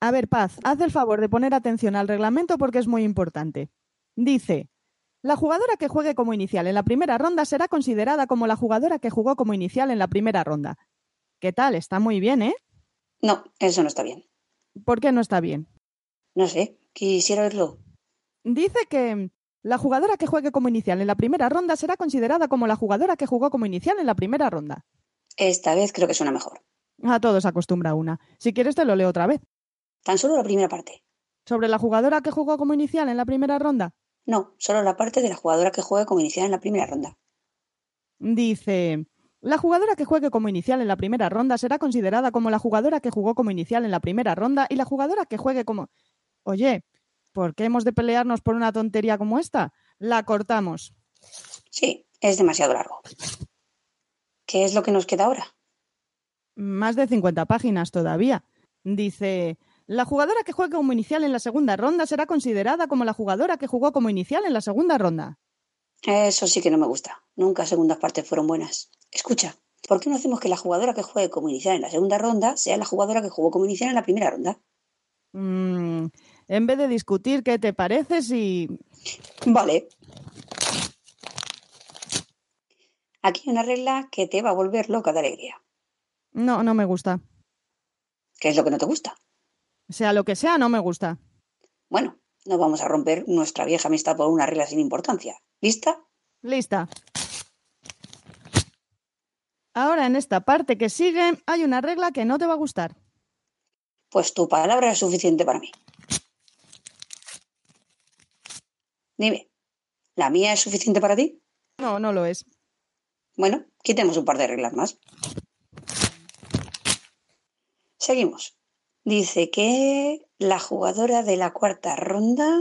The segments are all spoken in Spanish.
A ver, Paz, haz el favor de poner atención al reglamento porque es muy importante. Dice, la jugadora que juegue como inicial en la primera ronda será considerada como la jugadora que jugó como inicial en la primera ronda. ¿Qué tal? Está muy bien, ¿eh? No, eso no está bien. ¿Por qué no está bien? No sé, quisiera verlo. Dice que la jugadora que juegue como inicial en la primera ronda será considerada como la jugadora que jugó como inicial en la primera ronda. Esta vez creo que suena mejor. A todos acostumbra una. Si quieres te lo leo otra vez. Tan solo la primera parte. ¿Sobre la jugadora que jugó como inicial en la primera ronda? No, solo la parte de la jugadora que juegue como inicial en la primera ronda. Dice, la jugadora que juegue como inicial en la primera ronda será considerada como la jugadora que jugó como inicial en la primera ronda y la jugadora que juegue como... Oye, ¿por qué hemos de pelearnos por una tontería como esta? La cortamos. Sí, es demasiado largo. ¿Qué es lo que nos queda ahora? Más de 50 páginas todavía. Dice, la jugadora que juegue como inicial en la segunda ronda será considerada como la jugadora que jugó como inicial en la segunda ronda. Eso sí que no me gusta. Nunca segundas partes fueron buenas. Escucha, ¿por qué no hacemos que la jugadora que juegue como inicial en la segunda ronda sea la jugadora que jugó como inicial en la primera ronda? Mm, en vez de discutir qué te parece si... Vale. Aquí hay una regla que te va a volver loca de alegría. No, no me gusta. ¿Qué es lo que no te gusta? Sea lo que sea, no me gusta. Bueno, no vamos a romper nuestra vieja amistad por una regla sin importancia. ¿Lista? Lista. Ahora en esta parte que sigue hay una regla que no te va a gustar. Pues tu palabra es suficiente para mí. Dime, ¿la mía es suficiente para ti? No, no lo es. Bueno, quitemos un par de reglas más. Seguimos. Dice que la jugadora de la cuarta ronda.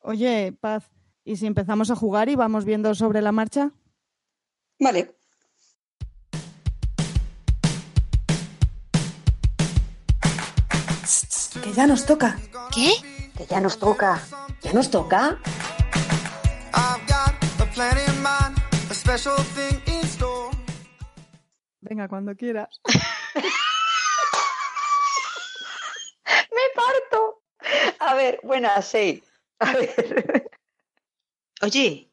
Oye, Paz, ¿y si empezamos a jugar y vamos viendo sobre la marcha? Vale. Que ya nos toca. ¿Qué? Que ya nos toca. ¿Ya nos toca? Venga, cuando quieras. ¡Me parto! A ver, buenas, sí. A ver. Oye,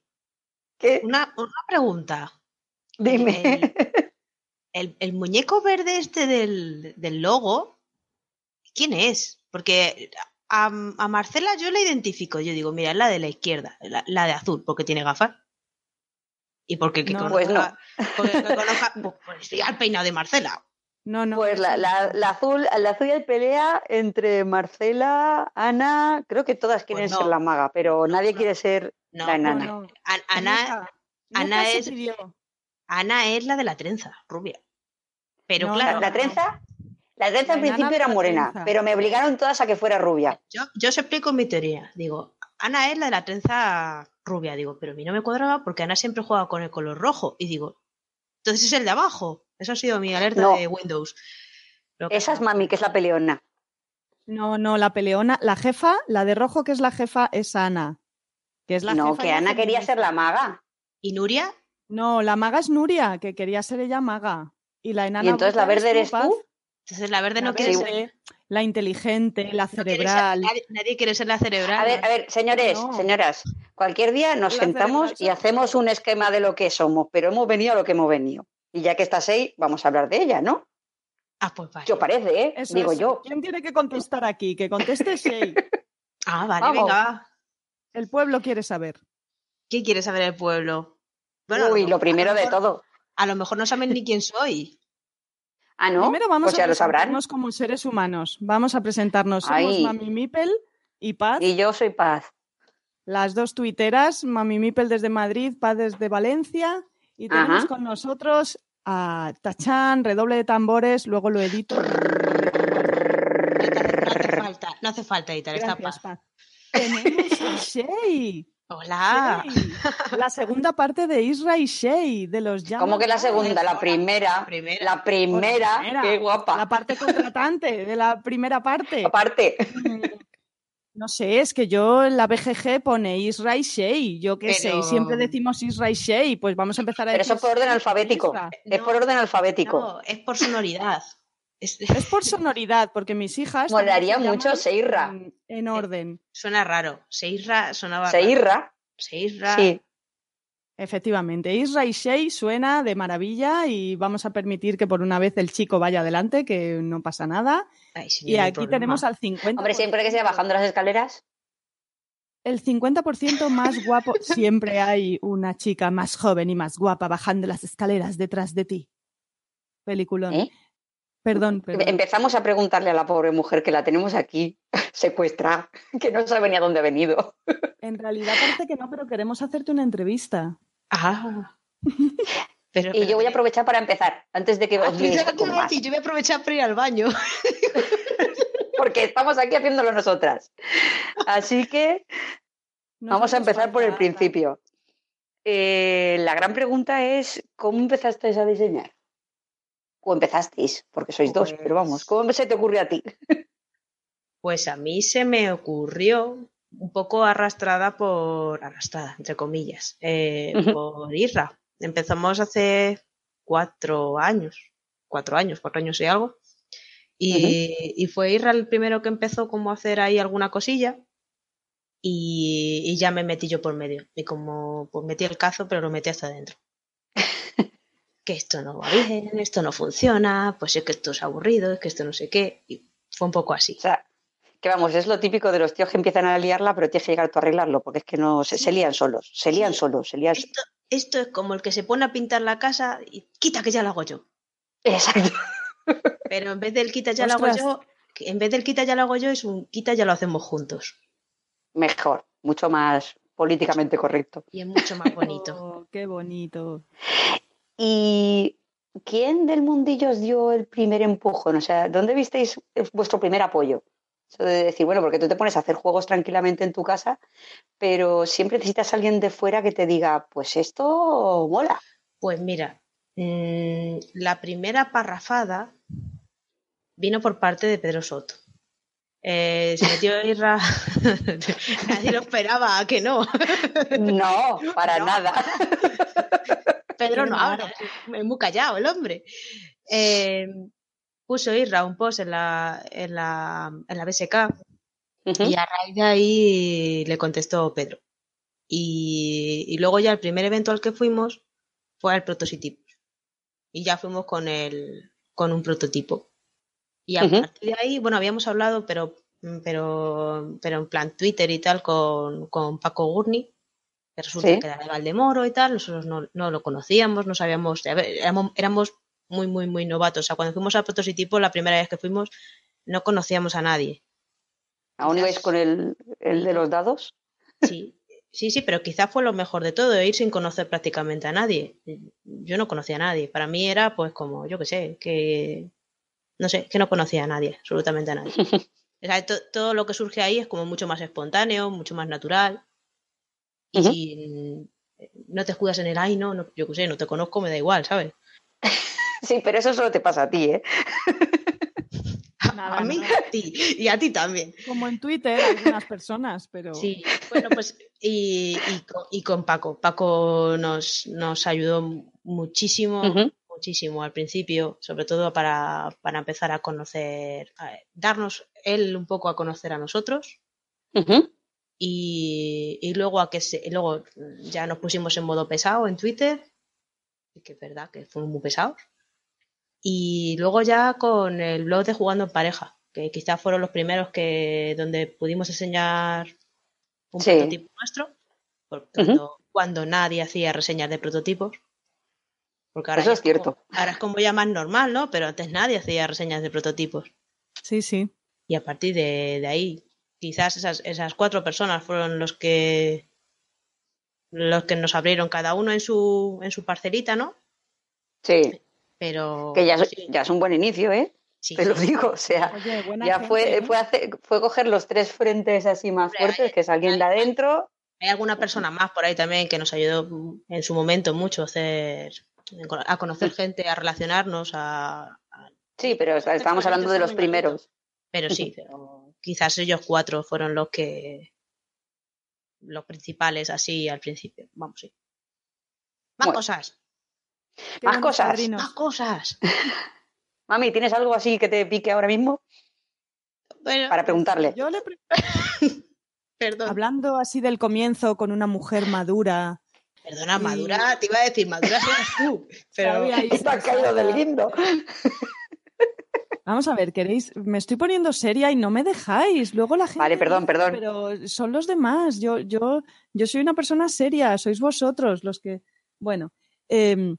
¿Qué? una, una pregunta. Dime. El, el muñeco verde este del, del logo, ¿quién es? Porque a, a Marcela yo la identifico. Yo digo, mira, es la de la izquierda, la, la de azul, porque tiene gafas. Y porque el que No, conozca, pues porque el que conozca, pues, pues peinado de Marcela. No, no. Pues la, la- la azul, la azul hay pelea entre Marcela, Ana, creo que todas quieren Pues no. ser la maga, pero nadie no. quiere ser No, la enana. no. An- Ana, Nunca- Ana es-. Ana es la de la trenza, rubia. Pero No, claro, La, la trenza, la trenza en principio era morena, trenza. pero me obligaron todas a que fuera rubia. yo, yo os explico mi teoría. Digo, Ana es la de la trenza rubia. Digo, pero a mí no me cuadraba porque Ana siempre juega con el color rojo. Y digo, entonces es el de abajo. Eso ha sido mi alerta No. de Windows. Esa es mami, que es la peleona. No, no, la peleona, la jefa, la de rojo que es la jefa es Ana. Que es la No, jefa que Ana quería ser la maga. ¿Y Nuria? No, la maga es Nuria, que quería ser ella maga. Y la enana. Y entonces la verde eres Paz. tú. Entonces la verde La no quiere ser. La inteligente, la no quiere ser- cerebral. nadie, nadie quiere ser la cerebral. A ver, a ver, señores, No. señoras, cualquier día nos La sentamos cerebral y hacemos un esquema de lo que somos, pero hemos venido a lo que hemos venido. Y ya que estás ahí, vamos a hablar de ella, ¿no? Ah, pues vale. Yo parece, ¿eh? Eso Digo es. yo. ¿Quién tiene que contestar aquí? Que conteste Shea. Ah, vale, Vamos. venga. El pueblo quiere saber. ¿Qué quiere saber el pueblo? Bueno, Uy, lo primero de mejor- todo. A lo mejor no saben ni quién soy. Ah, ¿no? Primero vamos pues ya a lo sabrán. presentarnos como seres humanos. Vamos a presentarnos. Somos Ay. Mami Mipel y Paz. Y yo soy Paz. Las dos tuiteras, Mami Mipel desde Madrid, Paz desde Valencia. Y tenemos Ajá. con nosotros a Tachán, redoble de tambores, luego lo edito. no hace falta editar esta Gracias, paz. Paz. Tenemos a Shay. Hola. La segunda parte de Isra y Shay, de los Llamas ¿Cómo que la segunda? La primera. La primera. La primera. La primera. Qué guapa. La parte contratante de la primera parte. Aparte. No sé, es que yo en la BGG pone Isra y Shay. Yo qué sé, siempre decimos Isra y Shay. Pues vamos a empezar a Pero decir. eso por orden alfabético. Es por orden alfabético. No, es por sonoridad. Es- Es por sonoridad, porque mis hijas. Molaría mucho Seirra. En, en orden. suena raro. Seirra sonaba raro. Seirra. Seirra. Sí. Efectivamente, Isra y Shay suena de maravilla y vamos a permitir que por una vez el chico vaya adelante, que no pasa nada. Ay, sí, Y no aquí tenemos al 50%. Hombre, siempre que sea bajando las escaleras. El 50% más guapo. Siempre hay una chica más joven y más guapa bajando las escaleras detrás de ti. Peliculón. ¿eh? Perdón, perdón. Empezamos a preguntarle a la pobre mujer que la tenemos aquí, secuestrada, que no sabe ni a dónde ha venido. En realidad parece que no, pero queremos hacerte una entrevista. Ah. Pero, Y yo voy a aprovechar para empezar, antes de que Ah, os liéis decir, yo voy a aprovechar para ir al baño. porque estamos aquí haciéndolo nosotras. Así que vamos a empezar por el principio. Eh, la gran pregunta es, ¿cómo empezasteis a diseñar? O empezasteis, porque sois dos, Pues- pero vamos, ¿cómo se te ocurrió a ti? Pues a mí se me ocurrió un poco arrastrada por, arrastrada, entre comillas, eh, por Isra. Empezamos hace cuatro años, cuatro años, cuatro años y algo. Y, y fue Isra el primero que empezó como a hacer ahí alguna cosilla y, y ya me metí yo por medio. Y como pues metí el cazo, pero lo metí hasta adentro. que esto no va bien, esto no funciona, pues es que esto es aburrido, es que esto no sé qué. Y fue un poco así. O sea, que vamos, es lo típico de los tíos que empiezan a liarla, pero tienes que llegar tú a arreglarlo, porque es que no, se, se lían solos, se lían Sí. solos, se lían... Esto, esto es como el que se pone a pintar la casa y quita que ya lo hago yo. Exacto. Pero en vez del quita ya lo hago yo, en vez del quita ya lo hago yo, es un quita ya lo hacemos juntos. Mejor, mucho más políticamente correcto. Y es mucho más bonito. Oh, qué bonito. ¿Y quién del mundillo os dio el primer empujón? O sea, ¿dónde visteis vuestro primer apoyo? Eso de decir, bueno, porque tú te pones a hacer juegos tranquilamente en tu casa, pero siempre necesitas a alguien de fuera que te diga, pues esto mola. Pues mira, mm, la primera parrafada vino por parte de Pedro Soto. Eh, se metió Irra. Nadie lo esperaba, ¿a que no. No, para No. nada. Pedro no habla, es muy callado el hombre. Eh, puso Irra un post en la, en la, en la BSK y a raíz de ahí le contestó Pedro. Y, y luego ya el primer evento al que fuimos fue al prototipo. Y ya fuimos con el, con un prototipo. Y a partir de ahí, bueno, habíamos hablado, pero, pero, pero en plan Twitter y tal, con, con Paco Gurney, que resulta Sí. que era de Valdemoro y tal, nosotros no, no lo conocíamos, no sabíamos, ver, éramos, éramos muy, muy, muy novatos. O sea, cuando fuimos al prototipo, la primera vez que fuimos, no conocíamos a nadie. ¿Aún ibais con el, el de los dados? Sí, sí, sí, pero quizás fue lo mejor de todo, ir sin conocer prácticamente a nadie. Yo no conocía a nadie. Para mí era, pues, como, yo qué sé, que. No sé, que no conocía a nadie, absolutamente a nadie. O sea, to- todo lo que surge ahí es como mucho más espontáneo, mucho más natural. Y sin- no te escudas en el ay, no, no, yo qué sé, no te conozco, me da igual, ¿sabes? Sí, pero eso solo te pasa a ti, ¿eh? Nada, a mí a ti, y a ti también. Como en Twitter, algunas personas, pero. Sí, bueno, pues y, y, con, y con Paco. Paco nos, nos ayudó muchísimo, muchísimo al principio, sobre todo para, para empezar a conocer, a darnos él un poco a conocer a nosotros y, y luego a que se, y luego ya nos pusimos en modo pesado en Twitter, y que es verdad que fuimos muy pesados. Y luego ya con el blog de Jugando en Pareja, que quizás fueron los primeros que donde pudimos enseñar un Sí. prototipo nuestro, porque Ujú. cuando, cuando nadie hacía reseñas de prototipos. Porque ahora Eso es como- cierto. ahora es como ya más normal, ¿no? Pero antes nadie hacía reseñas de prototipos. Sí, sí. Y a partir de, de ahí, quizás esas, esas cuatro personas fueron los que los que nos abrieron cada uno en su, en su parcelita, ¿no? Sí, Pero que ya, es- sí, ya es un buen inicio, ¿eh? Sí, te lo digo, o sea, Oye, ya gente, fue, ¿eh? fue, hace- fue coger los tres frentes así más Hombre, fuertes, hay- que es alguien de adentro. Hay alguna persona más por ahí también que nos ayudó en su momento mucho a hacer a conocer gente, a relacionarnos, a, a- Sí, pero está- estábamos hablando de los primeros. pero sí, pero quizás ellos cuatro fueron los que los principales así al principio. Vamos, sí. Más Bueno. cosas, más cosas. padrinos. más cosas. Mami, ¿tienes algo así que te pique ahora mismo? Bueno, Para preguntarle. Yo le pre- perdón. Hablando así del comienzo con una mujer madura. Perdona, y- madura, te iba a decir madura seas tú. Pero Está caído del guindo. Vamos a ver, queréis, me estoy poniendo seria y no me dejáis. Luego la gente. Vale, perdón, perdón. Pero son los demás. Yo, yo, yo soy una persona seria. Sois vosotros los que. Bueno, em,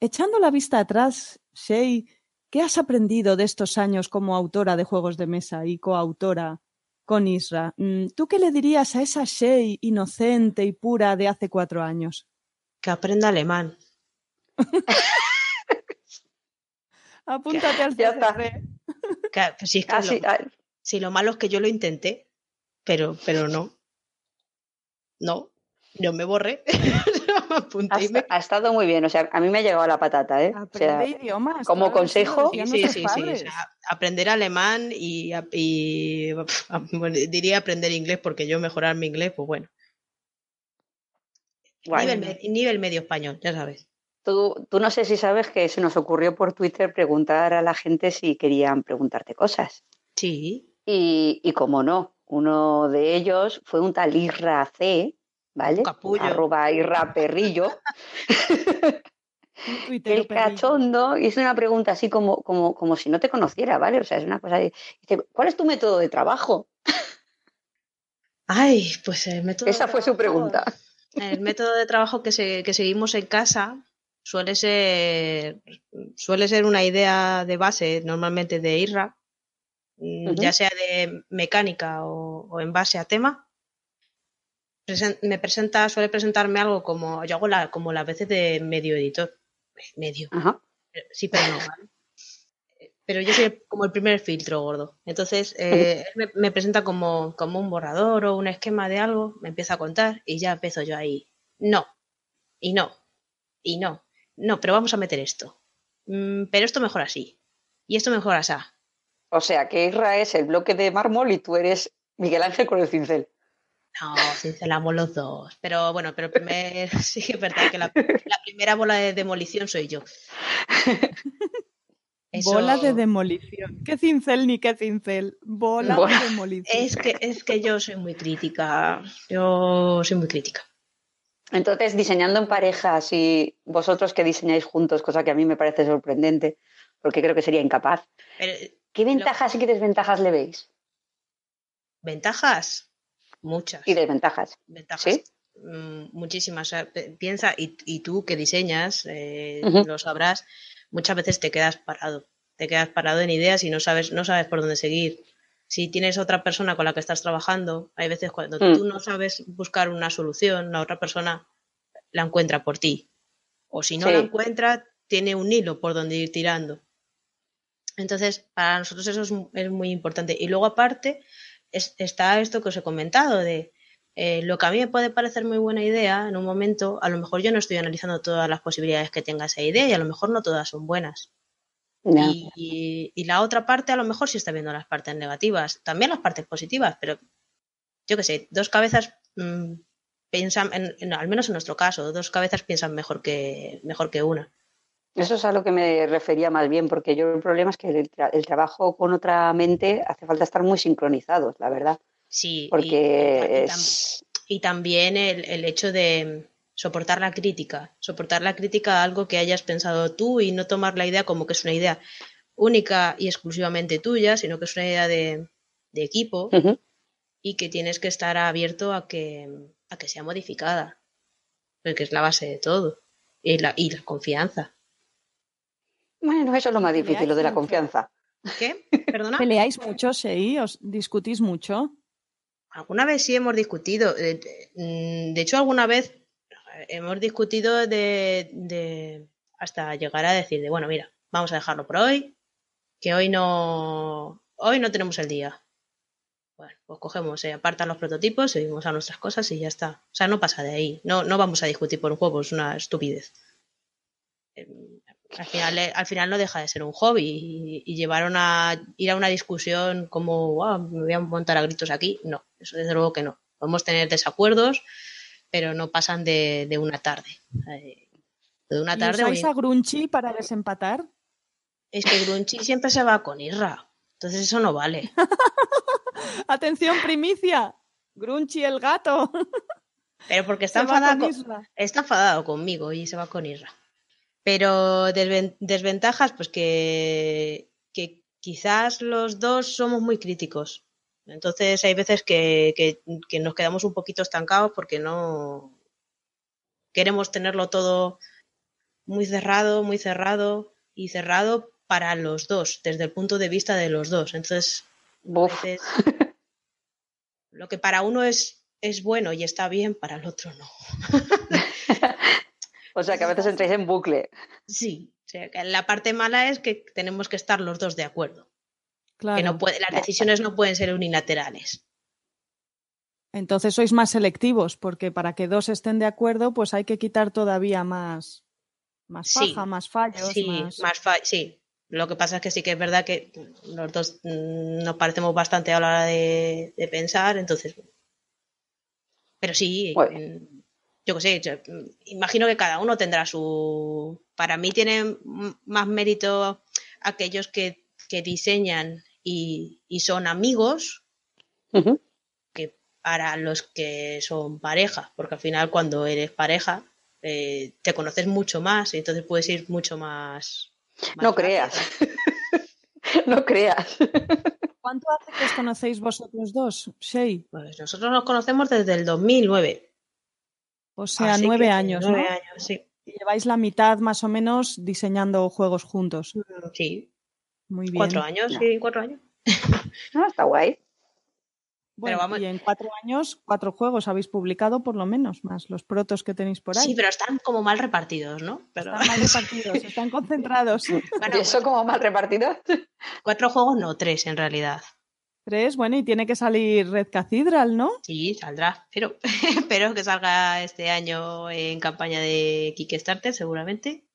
echando la vista atrás, Shay, ¿qué has aprendido de estos años como autora de juegos de mesa y coautora con Isra? Mm, ¿Tú qué le dirías a esa Shay inocente y pura de hace cuatro años? que aprenda alemán. Apúntate al Ya está. CCC. Que, pues si es que Casi, lo, ah, si lo malo es que yo lo intenté, pero, pero no. No, yo me borré. me ha, y me- esta- ha estado muy bien. O sea, a mí me ha llegado la patata, ¿eh? O sea, Aprende idiomas. como consejo- Sí, sí, sí, sí, o padres. sea, aprender alemán y, bueno, diría aprender inglés porque yo mejorar mi inglés, pues bueno. guay. Nivel, me- nivel medio español, ya sabes. Tú, tú no sé si sabes que se nos ocurrió por Twitter preguntar a la gente si querían preguntarte cosas. Sí, Y, y como no, uno de ellos fue un tal Irra C, ¿vale? Capullo. Arroba Irra Perrillo. El cachondo hizo una pregunta así como, como, como si no te conociera, ¿vale? O sea, es una cosa de, dice, ¿cuál es tu método de trabajo? Ay, pues el método. Esa de fue su pregunta. El método de trabajo que, se- que seguimos en casa suele ser, suele ser una idea de base, normalmente de IRRA, mm, ya sea de mecánica o, o en base a tema. Me presenta, suele presentarme algo como, yo hago la, como las veces de medio editor. Medio. Ajá. Sí, pero no, ¿vale? Pero yo soy como el primer filtro gordo. Entonces, eh, él me, me presenta como, como un borrador o un esquema de algo, me empieza a contar y ya empiezo yo ahí. No, y no, y no. No, pero vamos a meter esto. Mm, pero esto mejor así. Y esto mejor así. O sea, que Irra es el bloque de mármol y tú eres Miguel Ángel con el cincel. No, cincelamos los dos. Pero bueno, pero primer, sí que es verdad que la, la primera bola de demolición soy yo. Eso- Bola de demolición. ¿Qué cincel ni qué cincel? Bola Bola. de demolición. Es que, es que yo soy muy crítica. Yo soy muy crítica. Entonces, diseñando en parejas y vosotros que diseñáis juntos, cosa que a mí me parece sorprendente, porque creo que sería incapaz, Pero, ¿qué ventajas y qué desventajas le veis? ¿Ventajas? Muchas. Y desventajas. Ventajas. ¿Sí? mm, muchísimas. O sea, pe- piensa, y, y tú que diseñas, eh, lo sabrás, muchas veces te quedas parado. Te quedas parado en ideas y no sabes, no sabes por dónde seguir. Si tienes otra persona con la que estás trabajando, hay veces cuando Mm. tú no sabes buscar una solución, la otra persona la encuentra por ti. O si no Sí. la encuentra, tiene un hilo por donde ir tirando. Entonces, para nosotros eso es, es muy importante. Y luego, aparte, es- está esto que os he comentado de eh, lo que a mí me puede parecer muy buena idea en un momento, a lo mejor yo no estoy analizando todas las posibilidades que tenga esa idea y a lo mejor no todas son buenas. Y, y- y la otra parte a lo mejor sí está viendo las partes negativas, también las partes positivas, pero yo qué sé, dos cabezas mm, piensan, en- en- al menos en nuestro caso, dos cabezas piensan mejor que, mejor que una. Eso es a lo que me refería más bien, porque yo el problema es que el, tra- el trabajo con otra mente hace falta estar muy sincronizados, la verdad, Sí, porque y es... Y también el, el hecho de soportar la crítica, soportar la crítica a algo que hayas pensado tú y no tomar la idea como que es una idea única y exclusivamente tuya, sino que es una idea de, de equipo y que tienes que estar abierto a que, a que sea modificada, porque es la base de todo, y la, y la confianza. Bueno, eso es lo más difícil, lo de la mucho. confianza. ¿Qué? ¿Perdona? ¿Peleáis mucho, sí? ¿Os discutís mucho? Alguna vez sí hemos discutido. eh, mm, De hecho, alguna vez hemos discutido de, de- hasta llegar a decir de, bueno, mira, vamos a dejarlo por hoy. que hoy no, hoy no tenemos el día. Bueno, pues cogemos, se apartan los prototipos, seguimos a nuestras cosas y ya está. O sea, no pasa de ahí. No, no vamos a discutir por un juego, es una estupidez. Em, al final, al final no deja de ser un hobby y, llevar una, ir a una discusión como "Guau, me voy a montar a gritos aquí, no, eso desde luego que no. Podemos tener desacuerdos, pero no pasan de, de una tarde. Eh, De una ¿Y tarde o- a Grunchy para desempatar? es que Grunchy siempre se va con Irra. Entonces eso no vale. ¡Atención, primicia! Grunchy el gato. Pero porque está enfadado, con está enfadado conmigo y se va con Irra. Pero desven- desventajas, pues que, que quizás los dos somos muy críticos. Entonces hay veces que, que- que nos quedamos un poquito estancados porque no queremos tenerlo todo muy cerrado, muy cerrado y cerrado para los dos, desde el punto de vista de los dos. Entonces, veces, lo que para uno es, es bueno y está bien, para el otro no. O sea que a veces entráis en bucle. Sí, o sea, que la parte mala es que tenemos que estar los dos de acuerdo. Claro. Que no puede, las decisiones no pueden ser unilaterales. Entonces sois más selectivos, porque para que dos estén de acuerdo, pues hay que quitar todavía más, más Sí. más fallos, Sí, más... más fa- sí. Lo que pasa es que sí que es verdad que los dos mm, nos parecemos bastante a la hora de, de pensar, entonces. Pero sí, Bueno. Yo qué sé, yo, mm, imagino que cada uno tendrá su. Para mí tienen mm, más mérito aquellos que, que diseñan y, y son amigos que para los que son pareja, porque al final cuando eres pareja eh, te conoces mucho más y entonces puedes ir mucho más. más No creas. no creas. ¿Cuánto hace que os conocéis vosotros dos, Shay? Pues nosotros nos conocemos desde el 2009. O sea, así nueve que años, nueve ¿no? años, sí. Y lleváis la mitad más o menos diseñando juegos juntos. Sí, Muy bien. cuatro años, Ya. sí, cuatro años. No, está guay. Bueno, vamos- y en cuatro años, cuatro juegos habéis publicado por lo menos, más los protos que tenéis por ahí. Sí, pero están como mal repartidos, ¿no? Pero Están mal repartidos, están concentrados. Bueno, ¿Y eso como mal repartido? cuatro juegos, no, tres en realidad. Tres, bueno, y tiene que salir Red Cathedral, ¿no? Sí, saldrá. Pero espero que salga este año en campaña de Kickstarter, seguramente.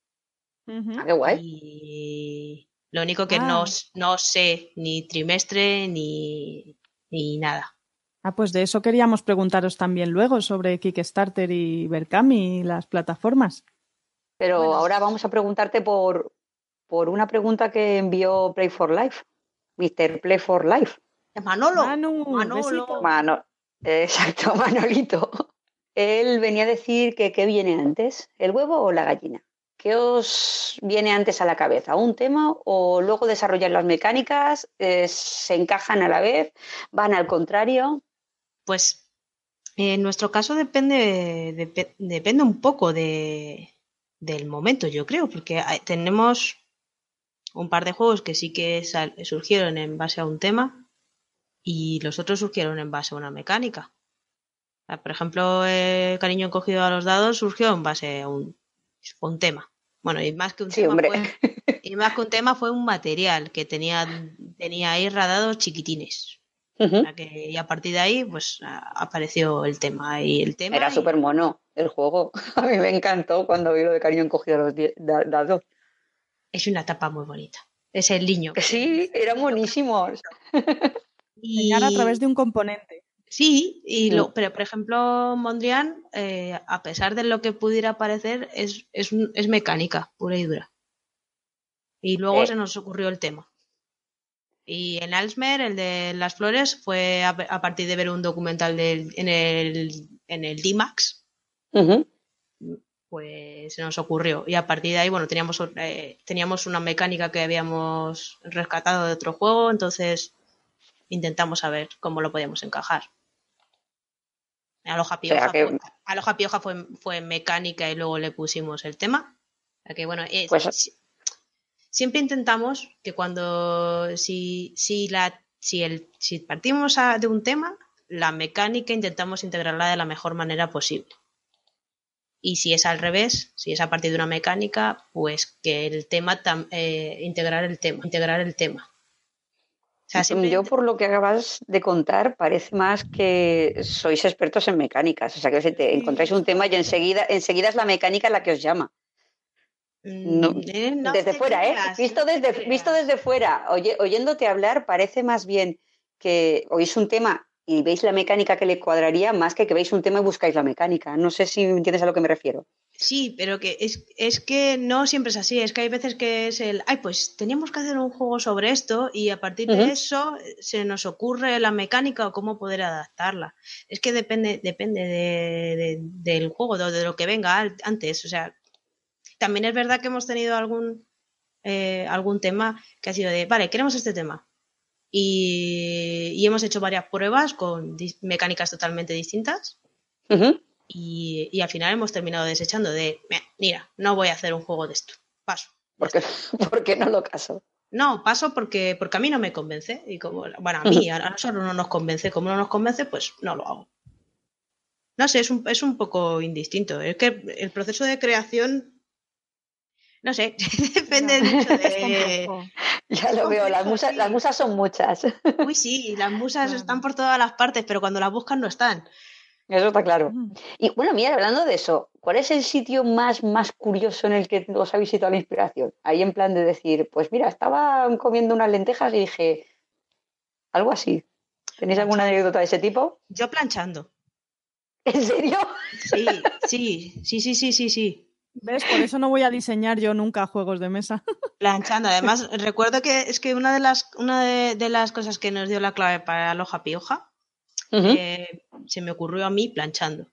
Ujú. Ah, qué guay. Y lo único que Ah. no, no sé ni trimestre ni, ni nada. Ah, pues de eso queríamos preguntaros también luego sobre Kickstarter y Berkami y las plataformas. Pero Bueno. ahora vamos a preguntarte por, por una pregunta que envió Play for Life. Mr. Play for Life. Manolo. Manu, Manolo. Mano, exacto, Manolito. Él venía a decir que qué viene antes, el huevo o la gallina. ¿Qué os viene antes a la cabeza? ¿Un tema o luego desarrollar las mecánicas? eh, ¿Se encajan a la vez? ¿Van al contrario? Pues en nuestro caso depende, depe- depende un poco de, del momento, yo creo, porque tenemos un par de juegos que sí que surgieron en base a un tema y los otros surgieron en base a una mecánica. Por ejemplo, eh, Cariño encogido a los dados surgió en base a un, tema. Bueno, y más que un Sí, tema fue, y más que un tema fue un material que tenía, tenía ahí dados chiquitines. Que- y a partir de ahí, pues a- apareció el tema. Y el tema. Era y- súper mono el juego. A mí me encantó cuando vi lo de cariño encogido a los dados. Es una etapa muy bonita. Es el niño. Sí, eran buenísimos. Y... A través de un componente. Sí, y lo, pero por ejemplo, Mondrian, eh, a pesar de lo que pudiera parecer, es, es, es mecánica pura y dura. Y luego Eh. se nos ocurrió el tema. Y en Alzmer, el de las flores, fue a, a partir de ver un documental en el, en el D-Max, pues se nos ocurrió. Y a partir de ahí, bueno, teníamos, eh, teníamos una mecánica que habíamos rescatado de otro juego, entonces intentamos saber cómo lo podíamos encajar. Aloha Pioja, que- fue, Aloha Pioja fue, fue mecánica y luego le pusimos el tema. O sea que bueno, eh, Pues- si- siempre intentamos que cuando si, si la si el si partimos a- de un tema, la mecánica intentamos integrarla de la mejor manera posible. Y si es al revés, si es a partir de una mecánica, pues que el tema, eh, integrar el tema, integrar el tema. Sea, Yo, por lo que acabas de contar, parece más que sois expertos en mecánicas. O sea, que te encontráis un tema y enseguida, enseguida es la mecánica la que os llama. Mm, eh, desde fuera, ¿eh? Visto desde, visto desde fuera, oyéndote hablar, parece más bien que oís un tema y veis la mecánica que le cuadraría más que que veis un tema y buscáis la mecánica. No sé si entiendes a lo que me refiero. Sí, pero que es, es que no siempre es así. Es que hay veces que es el, ay, pues teníamos que hacer un juego sobre esto y a partir de eso se nos ocurre la mecánica o cómo poder adaptarla. Es que depende, depende de, del juego, de, lo que venga antes. O sea, también es verdad que hemos tenido algún, eh, algún tema que ha sido de, vale, queremos este tema. Y, hemos hecho varias pruebas con mecánicas totalmente distintas. Y, al final hemos terminado desechando de, mira, no voy a hacer un juego de esto. Paso. ¿Por qué, no lo caso? No, paso porque, porque a mí no me convence. Y como, bueno, a mí, a nosotros no nos convence. Como no nos convence, pues no lo hago. No sé, es un, es un poco indistinto. Es que el proceso de creación no sé, depende mucho de... Ya lo veo, las musas, las musas son muchas. Uy, sí, las musas están por todas las partes, pero cuando las buscan no están. Eso está claro. Y bueno, mira, hablando de eso, ¿cuál es el sitio más, más curioso en el que os habéis ido a la inspiración? Ahí en plan de decir, pues mira, estaba comiendo unas lentejas y dije, algo así. ¿Tenéis alguna anécdota de ese tipo? Yo planchando. ¿En serio? Sí, sí, sí, sí, sí, sí, sí. ¿Ves? Por eso no voy a diseñar yo nunca juegos de mesa. Planchando. Además, recuerdo que es que una de las, una de, las cosas que nos dio la clave para el eh, se me ocurrió a mí planchando.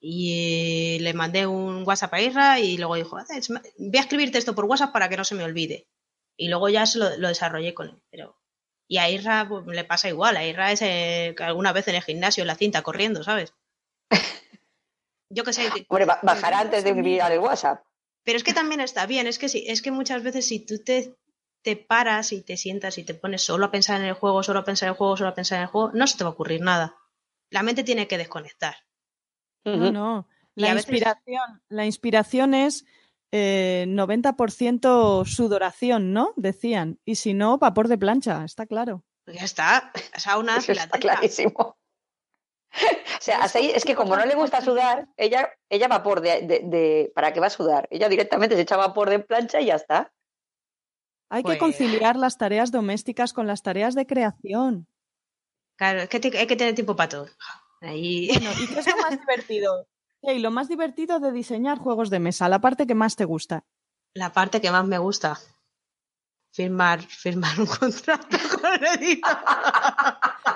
Y le mandé un WhatsApp a Isra y luego dijo, voy a escribirte esto por WhatsApp para que no se me olvide. Y luego ya se lo, desarrollé con él. Pero... Y a Isra pues, le pasa igual. A Isra es eh, alguna vez en el gimnasio, en la cinta, corriendo, ¿sabes? yo que sé. Hombre, bajar antes de enviar el WhatsApp. Pero es que también está bien, es que sí, es que muchas veces si tú te, te paras y te sientas y te pones solo a pensar en el juego, solo a pensar en el juego, solo a pensar en el juego, no se te va a ocurrir nada. La mente tiene que desconectar. No, no. La, inspiración, la inspiración es eh, 90% sudoración, ¿no? Decían. Y si no, vapor de plancha, está claro. Pues ya está. Sauna, está clarísimo. o sea, es que como no le gusta sudar, ella, ella va por de, de, ¿Para qué va a sudar? Ella directamente se echa vapor de plancha y ya está. Hay que pues conciliar las tareas domésticas con las tareas de creación. Claro, es que hay que tener tiempo para todo. Ahí... ¿y qué es lo más divertido? Y lo más divertido de diseñar juegos de mesa, la parte que más te gusta. La parte que más me gusta firmar, firmar un contrato con el editor.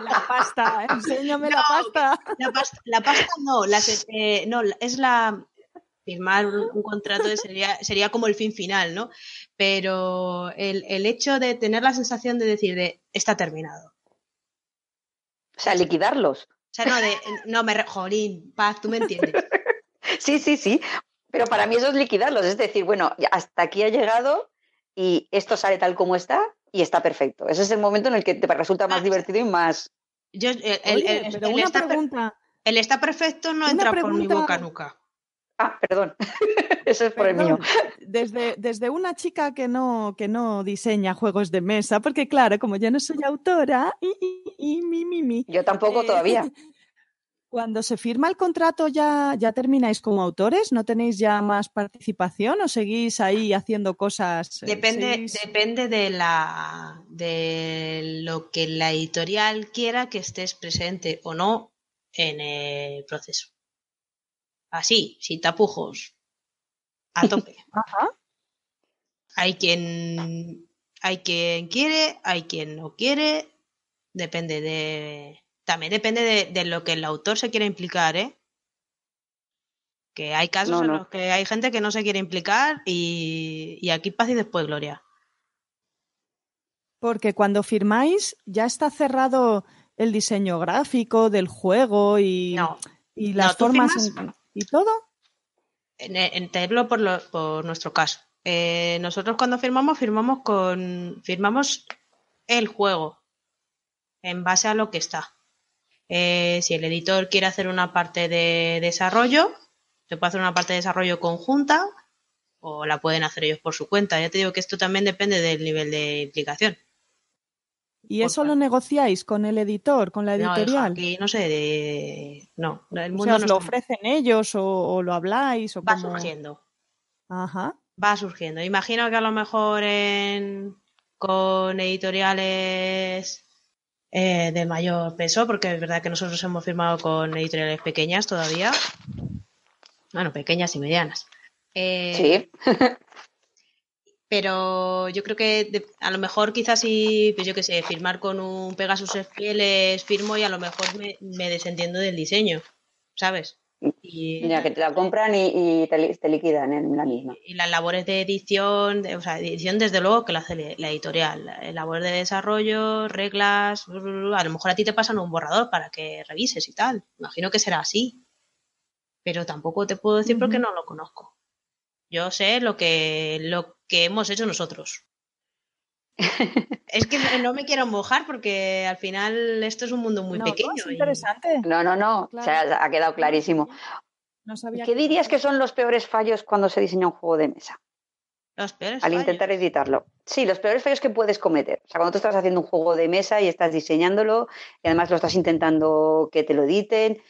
La pasta, enséñame la pasta. La pasta, la pasta no, eh, no, es la firmar un, contrato sería, sería como el fin final, ¿no? Pero el, el, hecho de tener la sensación de decir de está terminado. O sea, liquidarlos. O sea, no, de, no me, jolín, paz, tú me entiendes. Sí, sí, sí. Pero para mí eso es liquidarlos, es decir, bueno, hasta aquí ha llegado, y esto sale tal como está y está perfecto. Ese es el momento en el que te resulta más ah, divertido y más... Yo, el, está, perfecto no entra por mi boca nunca. Ah, perdón. Eso es por el mío. Desde, desde una chica que no, que no diseña juegos de mesa, porque claro, como yo no soy autora, y, mi, mi, mi, Yo tampoco eh, todavía. Cuando se firma el contrato, ya, ¿ya termináis como autores? ¿No tenéis ya más participación o seguís ahí haciendo cosas? Eh, depende, depende de la de lo que la editorial quiera que estés presente o no en el proceso. Así, sin tapujos. A tope. Hay quien hay quien quiere, hay quien no quiere, depende de también depende de, lo que el autor se quiera implicar, ¿eh? Que hay casos en los que hay gente que no se quiere implicar y, aquí paz y después gloria. Porque cuando firmáis ya está cerrado el diseño gráfico del juego y, y las formas y todo. En, por, por nuestro caso. Eh, nosotros cuando firmamos, firmamos con. firmamos el juego. En base a lo que está. Eh, si el editor quiere hacer una parte de desarrollo, Se puede hacer una parte de desarrollo conjunta o la pueden hacer ellos por su cuenta. Ya te digo que esto también depende del nivel de implicación. ¿Y eso lo negociáis con el editor, con la No, editorial? aquí no sé, de... no, el o sea, ¿os no lo está- ofrecen ellos o, o lo habláis? O va cómo? surgiendo. Ajá. va surgiendo. Imagino que a lo mejor en, con editoriales eh, de mayor peso, porque es verdad que nosotros hemos firmado con editoriales pequeñas todavía. Bueno, pequeñas y medianas. Eh, Sí. Pero yo creo que de- a lo mejor quizás si, pues yo qué sé, firmar con un Pegasus Fieles firmo y a lo mejor me, me desentiendo del diseño, ¿sabes? Y, Ya que te la compran y, y te, te liquidan en la misma. y las labores de edición, de- o sea, edición desde luego que la hace la editorial, la- labores de desarrollo, reglas, a lo mejor a ti te pasan un borrador para que revises y tal. Imagino que será así. Pero tampoco te puedo decir porque no lo conozco. Yo sé lo que, lo que hemos hecho nosotros. es que no me quiero mojar porque al final esto es un mundo muy No, no, pequeño. es y- interesante. No, no, no. Claro. O sea, ha quedado clarísimo. No sabía ¿Qué dirías que son los peores fallos cuando se diseña un juego de mesa? Los peores Al fallos. intentar editarlo. Sí, los peores fallos que puedes cometer. O sea, cuando tú estás haciendo un juego de mesa y estás diseñándolo y además lo estás intentando que te lo editen.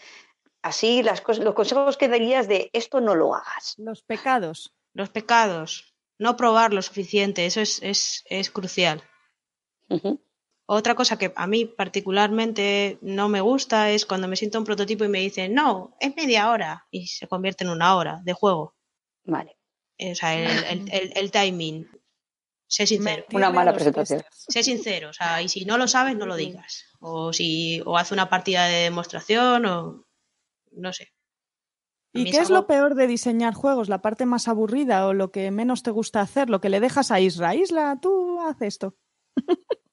Así, las cosas, los consejos que darías de esto no lo hagas. Los pecados. Los pecados. No probar lo suficiente. Eso es, es, es crucial. Otra cosa que a mí particularmente no me gusta es cuando me siento un prototipo y me dicen, no, es media hora y se convierte en una hora de juego. Vale. Eh, O sea, el, el- el- el timing. Sé sincero. Una mala presentación. Sé sincero. O sea, y si no lo sabes, no lo digas. O si o haz una partida de demostración o no sé. ¿Y qué es lo algo- peor de diseñar juegos? ¿La parte más aburrida o lo que menos te gusta hacer? ¿Lo que le dejas a Isra? Isla, tú haz esto.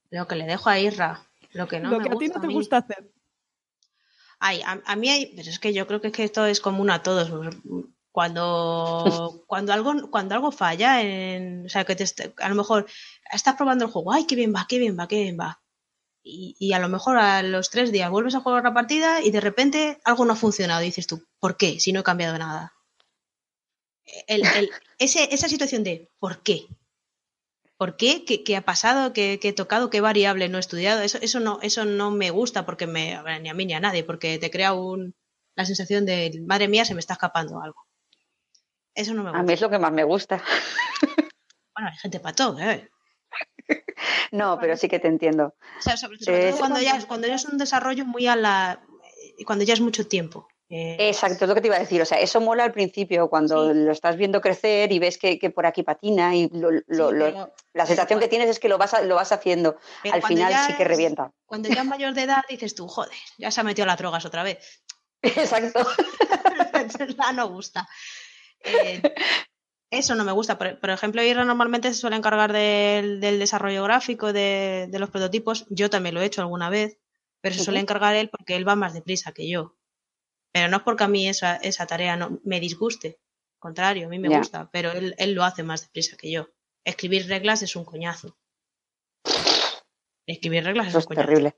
Lo que le dejo a Irra. Lo que no lo me que a ti gusta no te mí. gusta hacer. Ay, a, a mí hay, pero es que yo creo que, es que esto es común a todos. Cuando, cuando algo, cuando algo falla, en, o sea, que te a lo mejor estás probando el juego, ay, qué bien va, qué bien va, qué bien va. Y, y a lo mejor a los tres días vuelves a jugar la partida y de repente algo no ha funcionado. Y dices tú, ¿por qué? Si no he cambiado nada. El- el- ese- esa situación de ¿por qué? ¿Por qué? ¿Qué, qué ha pasado? ¿Qué, qué he tocado? ¿Qué variable no he estudiado? Eso, eso, no, eso no me gusta porque me, a ni a mí ni a nadie, porque te crea un, la sensación de, madre mía, se me está escapando algo. Eso no me A gusta. mí es lo que más me gusta. Bueno, hay gente para todo, ¿eh? No, pero sí que te entiendo. O sea, sobre, sobre Eh, todo cuando ya, cuando ya es un desarrollo muy a la... cuando ya es mucho tiempo. Eh, Exacto, es lo que te iba a decir. O sea, eso mola al principio, cuando Sí. lo estás viendo crecer y ves que, que por aquí patina y lo- lo- sí, lo- pero- la sensación que tienes es que lo vas, a- lo vas haciendo. al final ya sí que revienta. Cuando ya es mayor de edad dices tú, joder, ya se ha metido las drogas otra vez. Exacto. no gusta. Eh, eso no me gusta. Por, por ejemplo, Irra normalmente se suele encargar del, del desarrollo gráfico de, de los prototipos. Yo también lo he hecho alguna vez, pero se suele encargar él porque él va más deprisa que yo. Pero no es porque a mí esa, esa tarea no me disguste. Al contrario, a mí me gusta, pero él, él lo hace más deprisa que yo. Escribir reglas es un coñazo. Escribir reglas es un coñazo. terrible.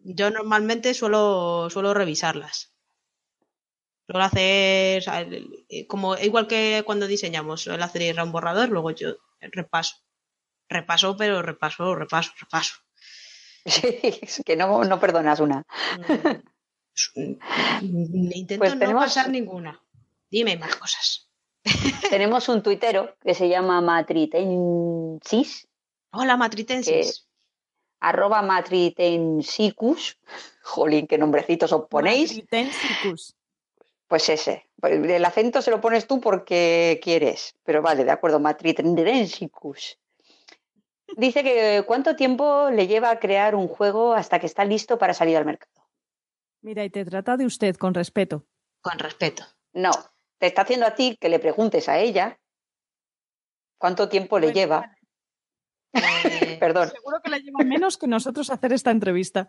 Yo normalmente suelo, suelo revisarlas. Suelo hacer, o sea, como igual que cuando diseñamos, suelo hacer ir a un borrador, luego yo repaso. Repaso, pero repaso, repaso, repaso. Sí, es que no, no perdonas una. Mm, Intento Pues no tenemos- pasar ninguna. Dime más cosas. Tenemos un tuitero que se llama Matritensis, Hola, matritensis. arroba Matritensicus. Jolín, qué nombrecitos os ponéis. Matritensicus. Pues ese. El acento se lo pones tú porque quieres. Pero vale, de acuerdo, Matritensicus. Dice que cuánto tiempo le lleva a crear un juego hasta que está listo para salir al mercado. Mira, y te trata de usted con respeto. Con respeto. No, te está haciendo a ti que le preguntes a ella cuánto tiempo le Bueno, lleva. Eh, Perdón. Seguro que le lleva menos que nosotros hacer esta entrevista.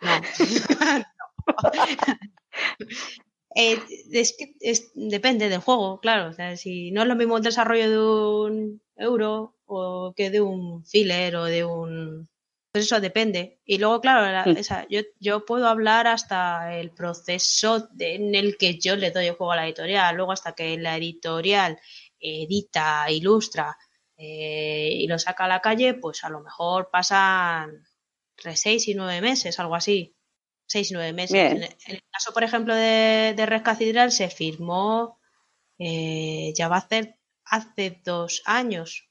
No. Eh, es que es- depende del juego, claro. O sea, si no es lo mismo el desarrollo de un euro o que de un filler o de un Pues eso depende. Y luego, claro, la- Mm. esa- yo, yo puedo hablar hasta el proceso de- en el que yo le doy el juego a la editorial, luego hasta que la editorial edita, ilustra eh, y lo saca a la calle, pues a lo mejor pasan entre seis y nueve meses, algo así. Seis nueve meses. En, en el caso, por ejemplo, de, de Red Cathedral se firmó, eh, ya va a hacer hace dos años,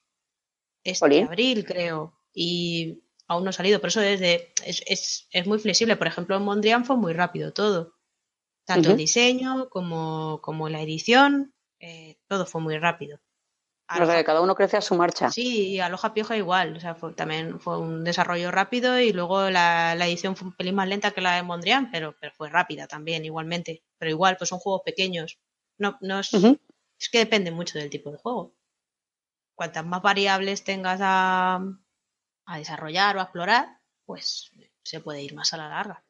este abril, creo, y aún no ha salido, pero eso es, de, es, es, es muy flexible. Por ejemplo, en Mondrian fue muy rápido todo. Tanto el diseño como, como la edición, eh, todo fue muy rápido. O sea, Aloha- que cada uno crece a su marcha. Sí, y Aloha Pioja igual, o sea, fue, también fue un desarrollo rápido y luego la, la edición fue un pelín más lenta que la de Mondrian, pero, pero fue rápida también, igualmente. Pero igual, pues son juegos pequeños. No, no es, es que depende mucho del tipo de juego. Cuantas más variables tengas a, a desarrollar o a explorar, pues se puede ir más a la larga.